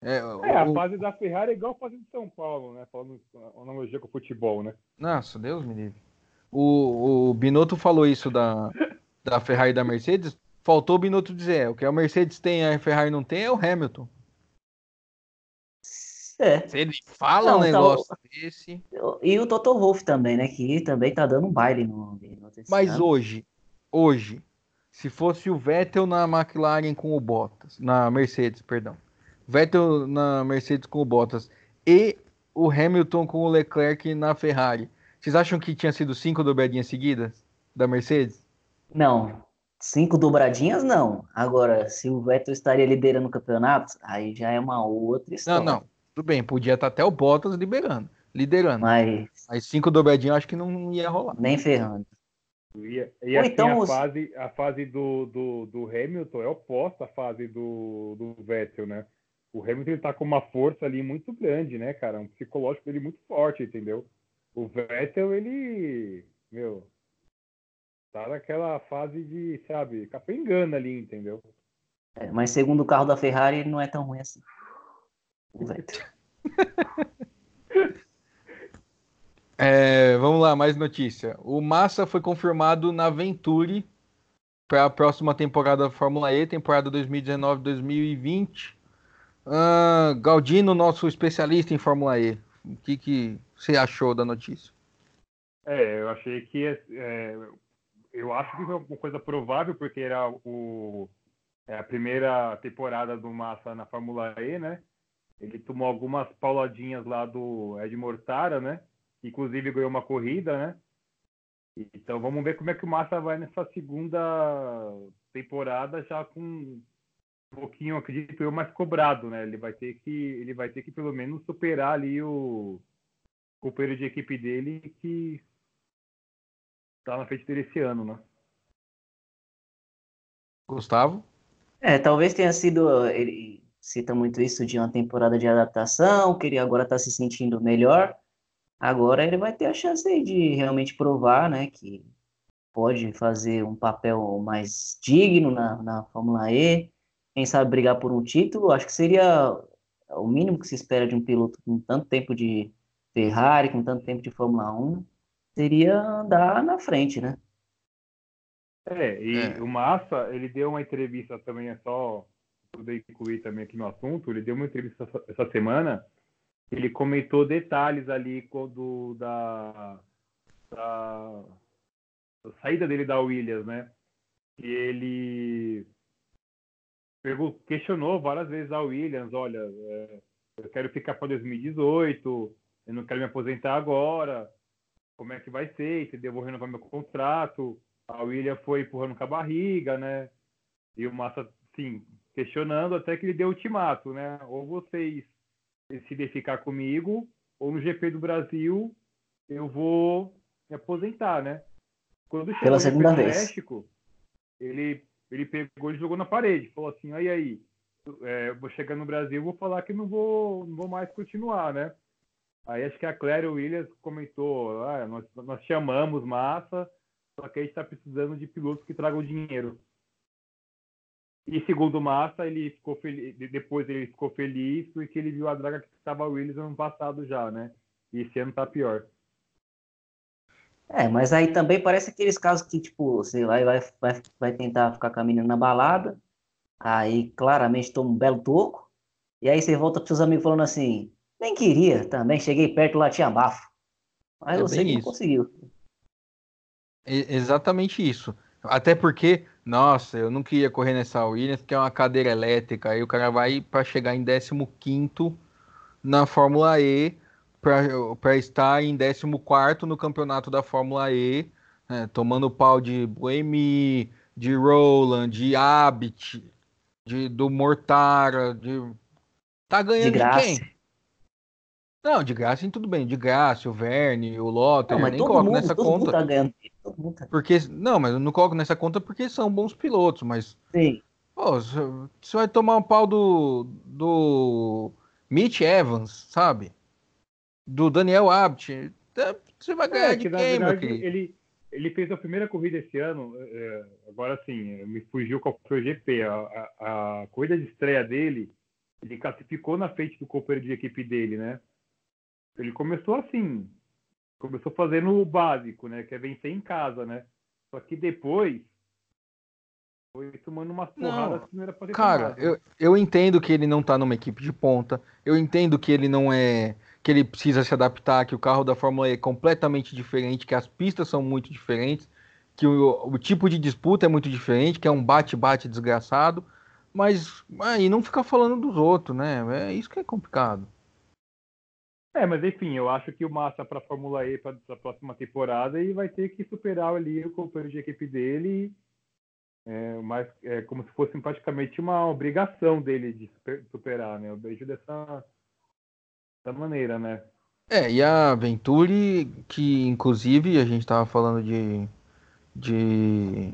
É, é, o, a fase da Ferrari é igual a fase de São Paulo, né? Falando analogia com o futebol, né? Nossa, Deus me livre. O, o Binotto falou isso da, da Ferrari e da Mercedes. Faltou o Binotto dizer, é, o que a Mercedes tem a Ferrari não tem é o Hamilton. É. Se ele fala não, um tá negócio tá, desse. E o Toto Wolff também, né? Que também tá dando um baile no. no Mas hoje, hoje, se fosse o Vettel na McLaren com o Bottas, na Mercedes, perdão. Vettel na Mercedes com o Bottas e o Hamilton com o Leclerc na Ferrari. Vocês acham que tinha sido cinco dobradinhas seguidas da Mercedes? Não, cinco dobradinhas não. Agora, se o Vettel estaria liderando o campeonato, aí já é uma outra história. Não, não. Tudo bem, podia estar até o Bottas liberando, liderando. Mas, Mas cinco dobradinhas eu acho que não ia rolar. Nem ferrando. E, e assim, então, a, fase, a fase do, do, do Hamilton é oposta à fase do, do Vettel, né? O Hamilton ele tá com uma força ali muito grande, né, cara? Um psicológico dele muito forte, entendeu? O Vettel, ele, meu, tá naquela fase de, sabe, engana ali, entendeu? É, mas segundo o carro da Ferrari, ele não é tão ruim assim. O Vettel. É, vamos lá, mais notícia. O Massa foi confirmado na Venturi para a próxima temporada da Fórmula E, temporada 2019-2020. Uh, Galdino, nosso especialista em Fórmula E, o que, que você achou da notícia? É, eu achei que é, eu acho que foi uma coisa provável porque era o, é a primeira temporada do Massa na Fórmula E, né? Ele tomou algumas pauladinhas lá do Ed Mortara, né? inclusive ganhou uma corrida, né? Então vamos ver como é que o Massa vai nessa segunda temporada já com um pouquinho, acredito eu, mais cobrado, né? Ele vai ter que, ele vai ter que pelo menos superar ali o companheiro de equipe dele que está na frente dele esse ano, né? Gustavo? É, talvez tenha sido, ele cita muito isso de uma temporada de adaptação, que ele agora está se sentindo melhor. Agora ele vai ter a chance de realmente provar, né, que pode fazer um papel mais digno na, na Fórmula E, quem sabe brigar por um título, acho que seria o mínimo que se espera de um piloto com tanto tempo de Ferrari, com tanto tempo de Fórmula 1, seria andar na frente, né? É, e é. o Massa, ele deu uma entrevista também, é só poder incluir também aqui no assunto, ele deu uma entrevista essa, semana ele comentou detalhes ali quando da, da, da saída dele da Williams, né? Que ele pegou, questionou várias vezes a Williams, olha, é, eu quero ficar para 2018, eu não quero me aposentar agora, como é que vai ser, entendeu? Vou renovar meu contrato. A Williams foi empurrando com a barriga, né? E o Massa, sim, questionando até que ele deu ultimato, né? Ou vocês decidir ficar comigo, ou no GP do Brasil eu vou me aposentar, né? Quando chegou Pela segunda no vez. México, ele, ele pegou e jogou na parede, falou assim, aí aí, é, vou chegar no Brasil vou falar que não vou, não vou mais continuar, né? Aí acho que a Claire Williams comentou, ah, nós, nós chamamos massa, só que a gente está precisando de pilotos que tragam dinheiro. E segundo Massa, ele ficou feliz, depois ele ficou feliz porque ele viu a draga que estava Williams ano passado já, né? E esse ano tá pior. É, mas aí também parece aqueles casos que, tipo, sei lá, vai, vai, vai tentar ficar com a menina na balada, aí claramente toma um belo toco, e aí você volta para seus amigos falando assim, nem queria também, cheguei perto lá, tinha bafo. Mas é você não conseguiu. É exatamente isso. Até porque, nossa, eu não queria correr nessa Williams, que é uma cadeira elétrica, aí o cara vai para chegar em 15 na Fórmula E, para estar em 14 no campeonato da Fórmula E, né, tomando pau de Buemi, de Roland, de Abit, de, do Mortara, de. Tá ganhando de, de quem? Não, de graça, tudo bem. De graça, o Verne, o Lotter, eu nem coloco mundo, nessa conta. Tá ganhando, tá... Porque, não, mas eu não coloco nessa conta porque são bons pilotos, mas. Sim. Pô, você vai tomar um pau do. do. Mitch Evans, sabe? Do Daniel Abt. Tá, você vai ganhar é, de quem, meu querido? Ele, ele fez a primeira corrida esse ano, é, agora sim, me fugiu qual foi o GP. A, a, a corrida de estreia dele, ele classificou na frente do companheiro de equipe dele, né? Ele começou assim, começou fazendo o básico, né? Que é vencer em casa, né? Só que depois foi tomando umas porradas que não era pra ter Cara, tomado. eu, eu entendo que ele não tá numa equipe de ponta. Eu entendo que ele não é. que ele precisa se adaptar, que o carro da Fórmula E é completamente diferente, que as pistas são muito diferentes, que o, o tipo de disputa é muito diferente, que é um bate-bate desgraçado. Mas aí não ficar falando dos outros, né? É isso que é complicado. É, mas enfim, eu acho que o Massa para a Fórmula E para a próxima temporada e vai ter que superar ali o companheiro de equipe dele, é, mas é como se fosse praticamente uma obrigação dele de superar, né? Eu vejo dessa, dessa maneira, né? É, e a Venturi, que inclusive a gente estava falando de, de,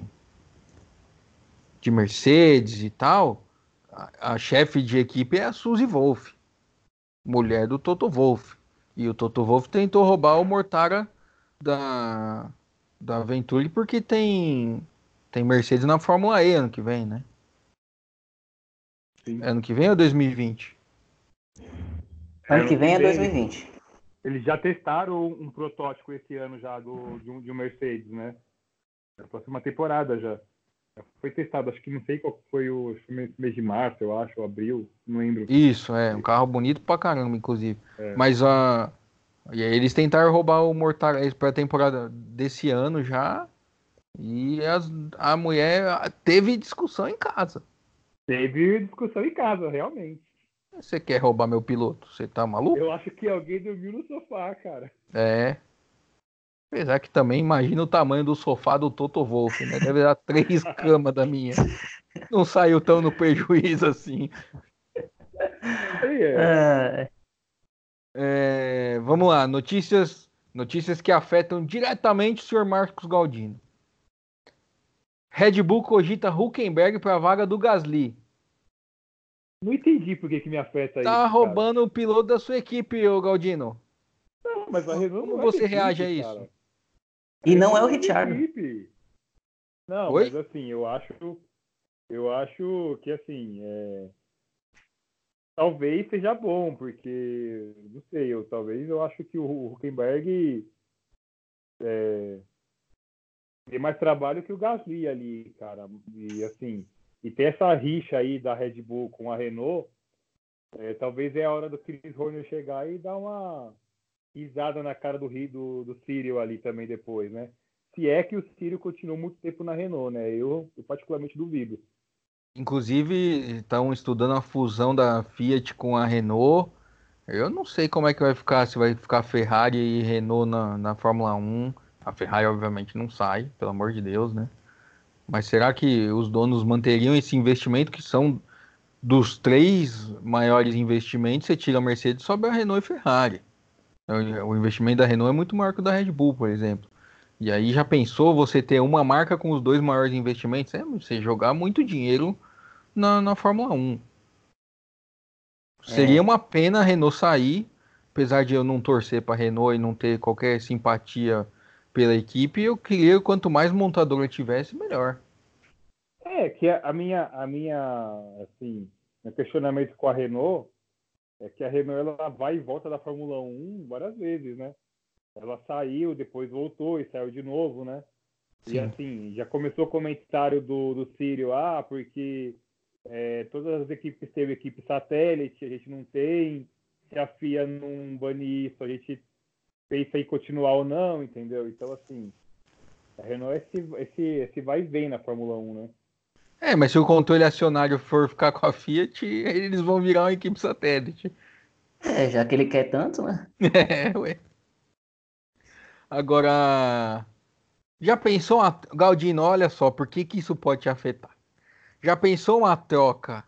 de Mercedes e tal, a, a chefe de equipe é a Suzy Wolff mulher do Toto Wolff. E o Toto Wolff tentou roubar o Mortara da, da Venturi porque tem, tem Mercedes na Fórmula E ano que vem, né? Sim. Ano que vem ou 2020? Ano que vem é 2020. Eles já testaram um protótipo esse ano já do, de, um, de um Mercedes, né? Na próxima temporada já. Foi testado, acho que não sei qual foi o mês de março, eu acho, ou abril, não lembro. Isso, é, um carro bonito pra caramba, inclusive. É. Mas a. Uh, e aí eles tentaram roubar o Mortal para a temporada desse ano já. E as, a mulher teve discussão em casa. Teve discussão em casa, realmente. Você quer roubar meu piloto? Você tá maluco? Eu acho que alguém dormiu no sofá, cara. É. Apesar que também imagina o tamanho do sofá do Toto Wolff, né? Deve dar três camas da minha. Não saiu tão no prejuízo assim. É. É, vamos lá, notícias, notícias que afetam diretamente o senhor Marcos Galdino. Red Bull cogita Huckenberg para a vaga do Gasly. Não entendi por que, que me afeta tá isso. Tá roubando cara. o piloto da sua equipe, ô Galdino. Não, mas a Renault Como você reage a isso? Cara. E não é o Richard. Não, Oi? mas assim, eu acho. Eu acho que assim. É... Talvez seja bom, porque. Não sei, eu talvez eu acho que o Huckenberg é, tem mais trabalho que o Gasly ali, cara. E assim. E ter essa rixa aí da Red Bull com a Renault, é, talvez é a hora do Chris Horner chegar e dar uma risada na cara do, do, do Círio ali também depois, né? Se é que o Círio continuou muito tempo na Renault, né? Eu, eu particularmente duvido. Inclusive, estão estudando a fusão da Fiat com a Renault. Eu não sei como é que vai ficar, se vai ficar Ferrari e Renault na, na Fórmula 1. A Ferrari, obviamente, não sai, pelo amor de Deus, né? Mas será que os donos manteriam esse investimento que são dos três maiores investimentos? Você tira a Mercedes, sobe a Renault e Ferrari. O investimento da Renault é muito maior que o da Red Bull, por exemplo. E aí já pensou você ter uma marca com os dois maiores investimentos? É você jogar muito dinheiro na, na Fórmula 1. Seria é. uma pena a Renault sair, apesar de eu não torcer para a Renault e não ter qualquer simpatia pela equipe, eu queria quanto mais montadora tivesse, melhor. É, que a minha, a minha, assim, meu questionamento com a Renault é que a Renault ela vai e volta da Fórmula 1 várias vezes, né? Ela saiu, depois voltou e saiu de novo, né? Sim. E assim, já começou o comentário do, do Círio, ah, porque é, todas as equipes teve equipe satélite, a gente não tem, se a FIA não banir isso, a gente pensa em continuar ou não, entendeu? Então, assim, a Renault é esse, esse, esse vai e vem na Fórmula 1, né? É, mas se o controle acionário for ficar com a Fiat, eles vão virar uma equipe satélite. É, já que ele quer tanto, né? É, ué. Agora, já pensou, uma... Galdino, olha só, por que, que isso pode te afetar? Já pensou uma troca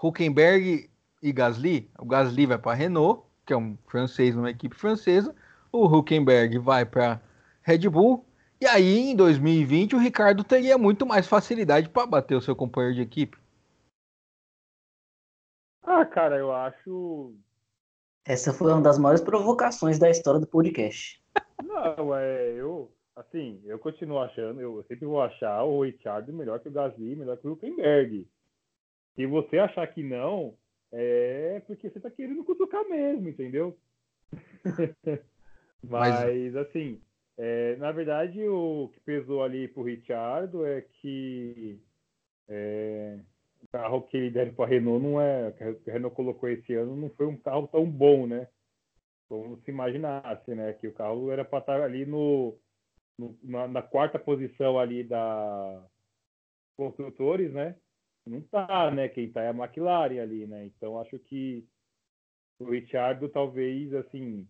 Huckenberg e Gasly? O Gasly vai para a Renault, que é um francês numa equipe francesa. O Huckenberg vai para Red Bull e aí, em 2020, o Ricardo teria muito mais facilidade para bater o seu companheiro de equipe. Ah, cara, eu acho. Essa foi uma das maiores provocações da história do podcast. Não, é, eu, assim, eu continuo achando, eu sempre vou achar o Richard melhor que o Gasly, melhor que o Huckenberg. Se você achar que não, é porque você tá querendo cutucar mesmo, entendeu? Mas, Mas assim, é, na verdade, o que pesou ali para o Richardo é que é, o carro que ele deve para a Renault não é. que a Renault colocou esse ano não foi um carro tão bom, né? Como se imaginasse, né? Que o carro era para estar ali no, no na, na, quarta posição ali da construtores, né? Não tá, né? Quem tá é a McLaren ali, né? Então acho que o Richardo talvez assim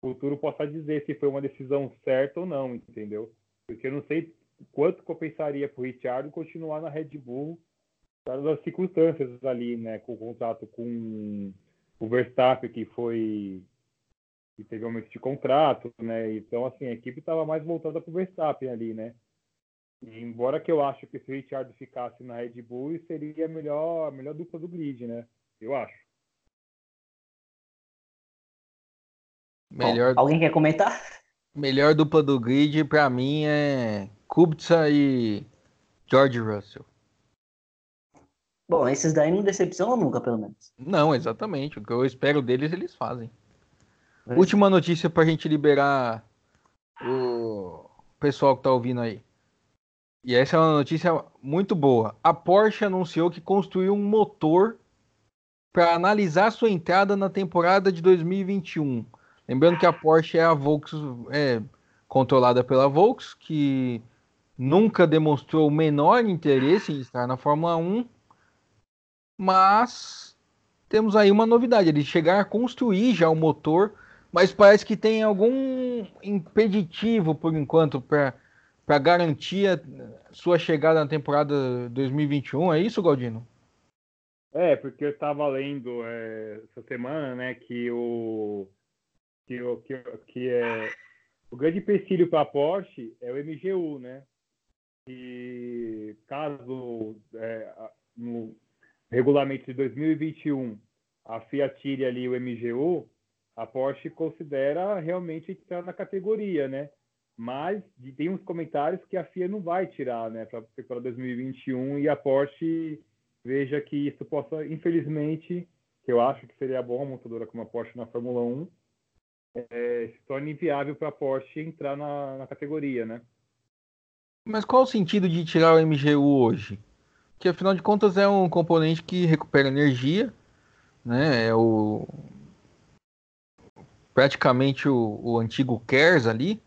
futuro possa dizer se foi uma decisão certa ou não, entendeu? Porque eu não sei quanto compensaria para o Richard continuar na Red Bull, dadas as circunstâncias ali, né, com o contrato com o Verstappen, que foi que teve aumento de contrato, né? Então, assim, a equipe estava mais voltada para o Verstappen ali, né? E, embora que eu acho que se o Richard ficasse na Red Bull, seria a melhor, a melhor dupla do grid, né? Eu acho. Melhor... Bom, alguém quer comentar? Melhor dupla do grid para mim é Kubica e George Russell. Bom, esses daí não decepcionam nunca, pelo menos. Não, exatamente. O que eu espero deles, eles fazem. É. Última notícia pra gente liberar o pessoal que tá ouvindo aí. E essa é uma notícia muito boa. A Porsche anunciou que construiu um motor para analisar sua entrada na temporada de 2021. Lembrando que a Porsche é a Volks, é controlada pela Volks, que nunca demonstrou o menor interesse em estar na Fórmula 1, mas temos aí uma novidade, eles chegaram a construir já o motor, mas parece que tem algum impeditivo por enquanto para para garantir a sua chegada na temporada 2021, é isso, Galdino? É, porque eu estava lendo é, essa semana, né, que o que, que, que é o grande empecilho para a Porsche é o MGU, né? E caso é, no regulamento de 2021 a Fiat tire ali o MGU, a Porsche considera realmente entrar na categoria, né? Mas tem uns comentários que a FIA não vai tirar, né, para 2021 e a Porsche veja que isso possa, infelizmente, que eu acho que seria bom a montadora como a Porsche na Fórmula 1, é, se torna inviável para a Porsche entrar na, na, categoria, né? Mas qual o sentido de tirar o MGU hoje? Que afinal de contas é um componente que recupera energia, né? É o praticamente o, o antigo KERS ali.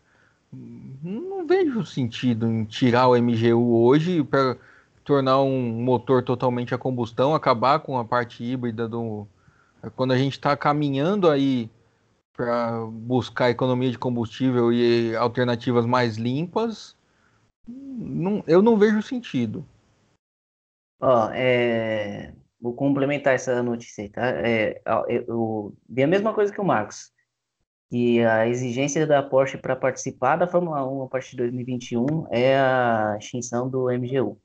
Não vejo sentido em tirar o MGU hoje para tornar um motor totalmente a combustão, acabar com a parte híbrida do. Quando a gente está caminhando aí para buscar economia de combustível e alternativas mais limpas, não, eu não vejo sentido. Ó, é, vou complementar essa notícia tá? É, eu vi a mesma coisa que o Marcos. E a exigência da Porsche para participar da Fórmula 1 a partir de 2021 é a extinção do MGU.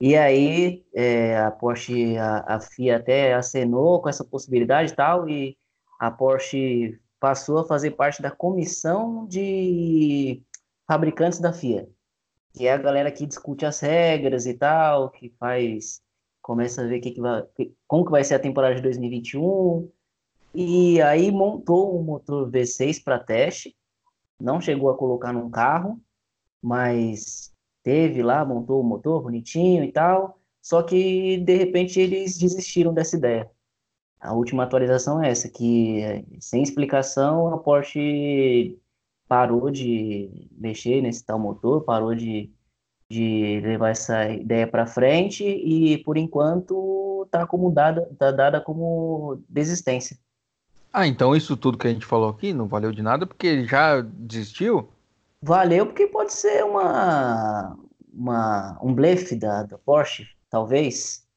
E aí é, a Porsche, a, a FIA até acenou com essa possibilidade e tal, e a Porsche passou a fazer parte da comissão de fabricantes da FIA, que é a galera que discute as regras e tal, que faz começa a ver que que vai, como que vai ser a temporada de 2021, e aí montou um motor V6 para teste, não chegou a colocar num carro, mas teve lá, montou o motor bonitinho e tal, só que de repente eles desistiram dessa ideia. A última atualização é essa, que sem explicação a Porsche parou de mexer nesse tal motor, parou de, de levar essa ideia para frente e por enquanto está como dada, tá dada como desistência. Ah, então isso tudo que a gente falou aqui não valeu de nada porque ele já desistiu? Valeu porque pode ser uma, uma um blefe da, da Porsche, talvez.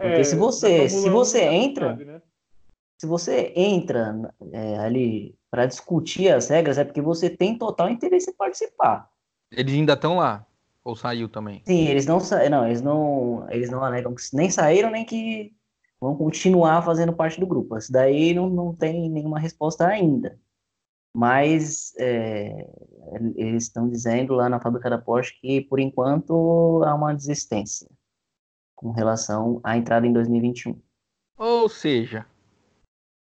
Porque é, se você se você entra, sabe, né? se você entra é, ali para discutir as regras, é porque você tem total interesse em participar. Eles ainda estão lá ou saiu também? Sim, eles não não eles não eles não alegam que nem saíram nem que vão continuar fazendo parte do grupo. Isso daí não, não tem nenhuma resposta ainda. Mas é, eles estão dizendo lá na fábrica da Porsche que, por enquanto, há uma desistência com relação à entrada em 2021. Ou seja,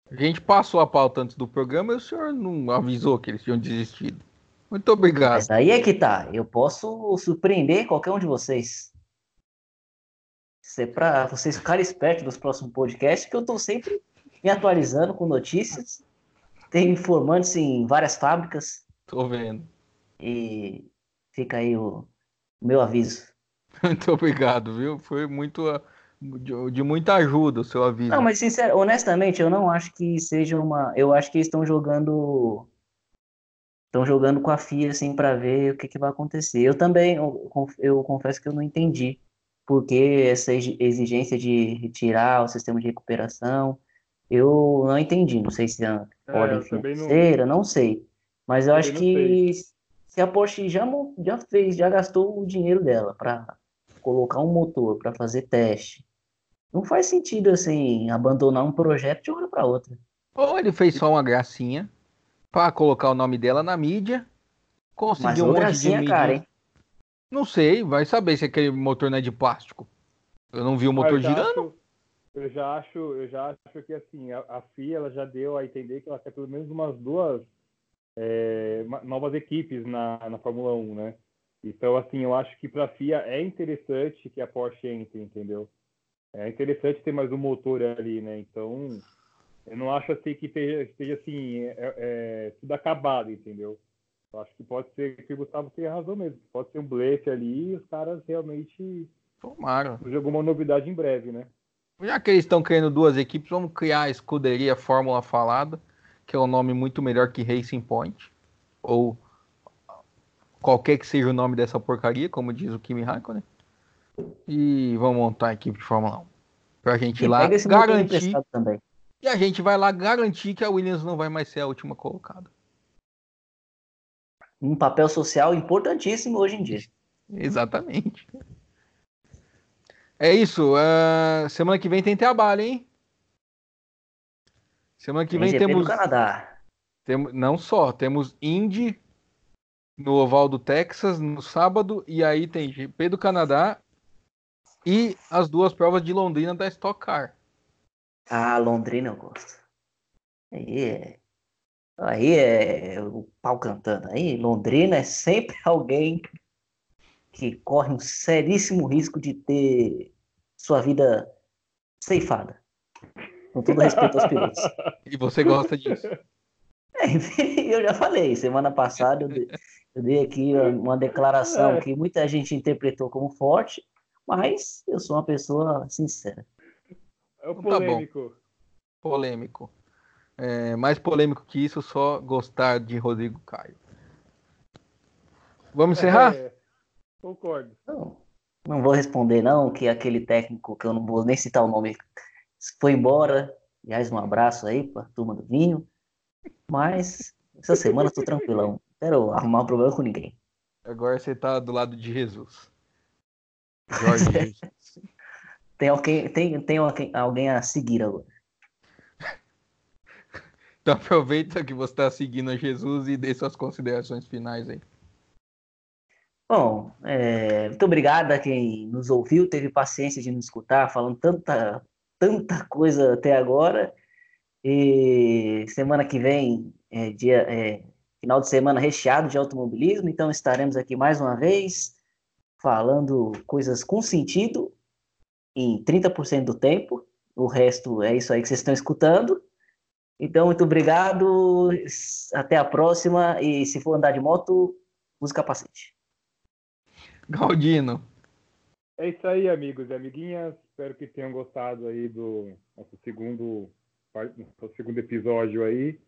a gente passou a pauta antes do programa e o senhor não avisou que eles tinham desistido. Muito obrigado. Mas aí é que tá. Eu posso surpreender qualquer um de vocês. Isso é para vocês ficarem espertos dos próximos podcasts, que eu estou sempre me atualizando com notícias. Tem informantes em várias fábricas. Tô vendo. E fica aí o, o meu aviso. Muito obrigado, viu? Foi muito de, de, muita ajuda o seu aviso. Não, mas sincero, honestamente, eu não acho que seja uma. Eu acho que eles estão jogando. Estão jogando com a FIA assim para ver o que, que vai acontecer. Eu também, eu, eu confesso que eu não entendi porque essa exigência de retirar o sistema de recuperação, eu não entendi. Não sei se é, é ordem financeira, não... não... sei. Mas eu, eu acho que sei. se a Porsche já, já fez, já gastou o dinheiro dela para colocar um motor, para fazer teste, não faz sentido assim abandonar um projeto de uma hora para outra. Ou ele fez só uma gracinha para colocar o nome dela na mídia, conseguiu um monte de mídia. Cara, hein? Não sei, vai saber se aquele motor não é de plástico. Eu não vi o motor girando. Acho, eu já acho, eu já acho que assim, a, a, FIA ela já deu a entender que ela quer pelo menos umas duas é, novas equipes na, na Fórmula 1, né? Então, assim, eu acho que para a FIA é interessante que a Porsche entre, entendeu? É interessante ter mais um motor ali, né? Então, eu não acho assim que esteja, esteja assim, é, é, tudo acabado, entendeu? Eu acho que pode ser que o Gustavo tenha razão mesmo. Pode ser um blefe ali e os caras realmente. Tomaram. Alguma novidade em breve, né? Já que eles estão criando duas equipes, vamos criar a escuderia Fórmula Falada, que é um nome muito melhor que Racing Point. Ou qualquer que seja o nome dessa porcaria, como diz o Kimi Raikkonen. E vamos montar a equipe de Fórmula 1. Pra gente ir lá garantir. E a gente vai lá garantir que a Williams não vai mais ser a última colocada um papel social importantíssimo hoje em dia. Exatamente. É isso. Uh, semana que vem tem trabalho, hein? Semana que vem GP temos. Canadá. Tem, não só, temos Indy no Oval do Texas no sábado, e aí tem GP do Canadá e as duas provas de Londrina da Stock Car. Ah, Londrina eu gosto. Aí é Aí é o pau cantando. Aí Londrina é sempre alguém que corre um seríssimo risco de ter sua vida ceifada. Com todo respeito aos pilotos. E você gosta disso? É, eu já falei, semana passada eu eu dei aqui uma declaração é. que muita gente interpretou como forte, mas eu sou uma pessoa sincera. É o polêmico. Então tá polêmico. É, mais polêmico que isso, só gostar de Rodrigo Caio. Vamos encerrar? É, concordo. Não, não vou responder, não, que aquele técnico, que eu não vou nem citar o nome, foi embora. Aliás, um abraço aí para a turma do vinho. Mas essa semana eu tô tranquilão. Quero arrumar um problema com ninguém. Agora você tá do lado de Jesus. Jorge Jesus. tem, alguém, tem, tem alguém, alguém a seguir agora. Então aproveita que você está seguindo a Jesus e dê suas considerações finais aí. Bom, é, muito obrigado a quem nos ouviu, teve paciência de nos escutar, falando tanta, tanta coisa até agora. E semana que vem é dia, é, final de semana recheado de automobilismo, então estaremos aqui mais uma vez falando coisas com sentido em 30% do tempo. O resto é isso aí que vocês estão escutando. Então, muito obrigado. Até a próxima. E se for andar de moto, use capacete. Galdino. É isso aí, amigos e amiguinhas. Espero que tenham gostado aí do nosso segundo, nosso segundo episódio aí.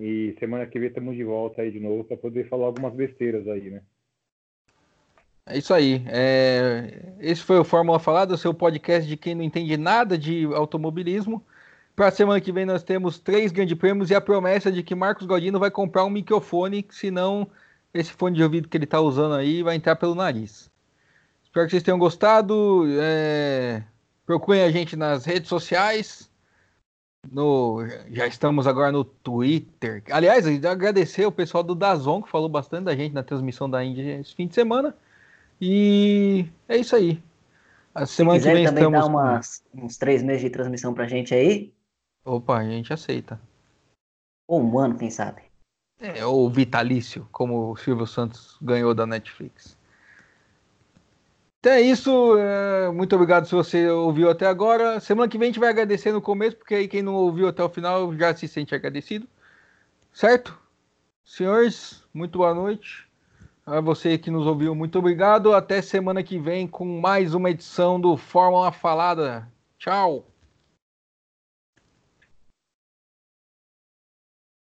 E semana que vem estamos de volta aí de novo para poder falar algumas besteiras aí, né? É isso aí. É... Esse foi o Fórmula Falada, o seu podcast de quem não entende nada de automobilismo. Para semana que vem nós temos três grandes prêmios e a promessa de que Marcos Galdino vai comprar um microfone, senão esse fone de ouvido que ele está usando aí vai entrar pelo nariz. Espero que vocês tenham gostado. É... Procurem a gente nas redes sociais. No... Já estamos agora no Twitter. Aliás, agradecer o pessoal do Dazon que falou bastante da gente na transmissão da Índia esse fim de semana. E é isso aí. A semana Se que vem também estamos dar umas, uns três meses de transmissão pra gente aí, Opa, a gente aceita. Ou um ano, quem sabe. É, ou vitalício, como o Silvio Santos ganhou da Netflix. Então é isso. É, muito obrigado se você ouviu até agora. Semana que vem a gente vai agradecer no começo, porque aí quem não ouviu até o final já se sente agradecido. Certo? Senhores, muito boa noite. A você que nos ouviu, muito obrigado. Até semana que vem com mais uma edição do Fórmula Falada. Tchau!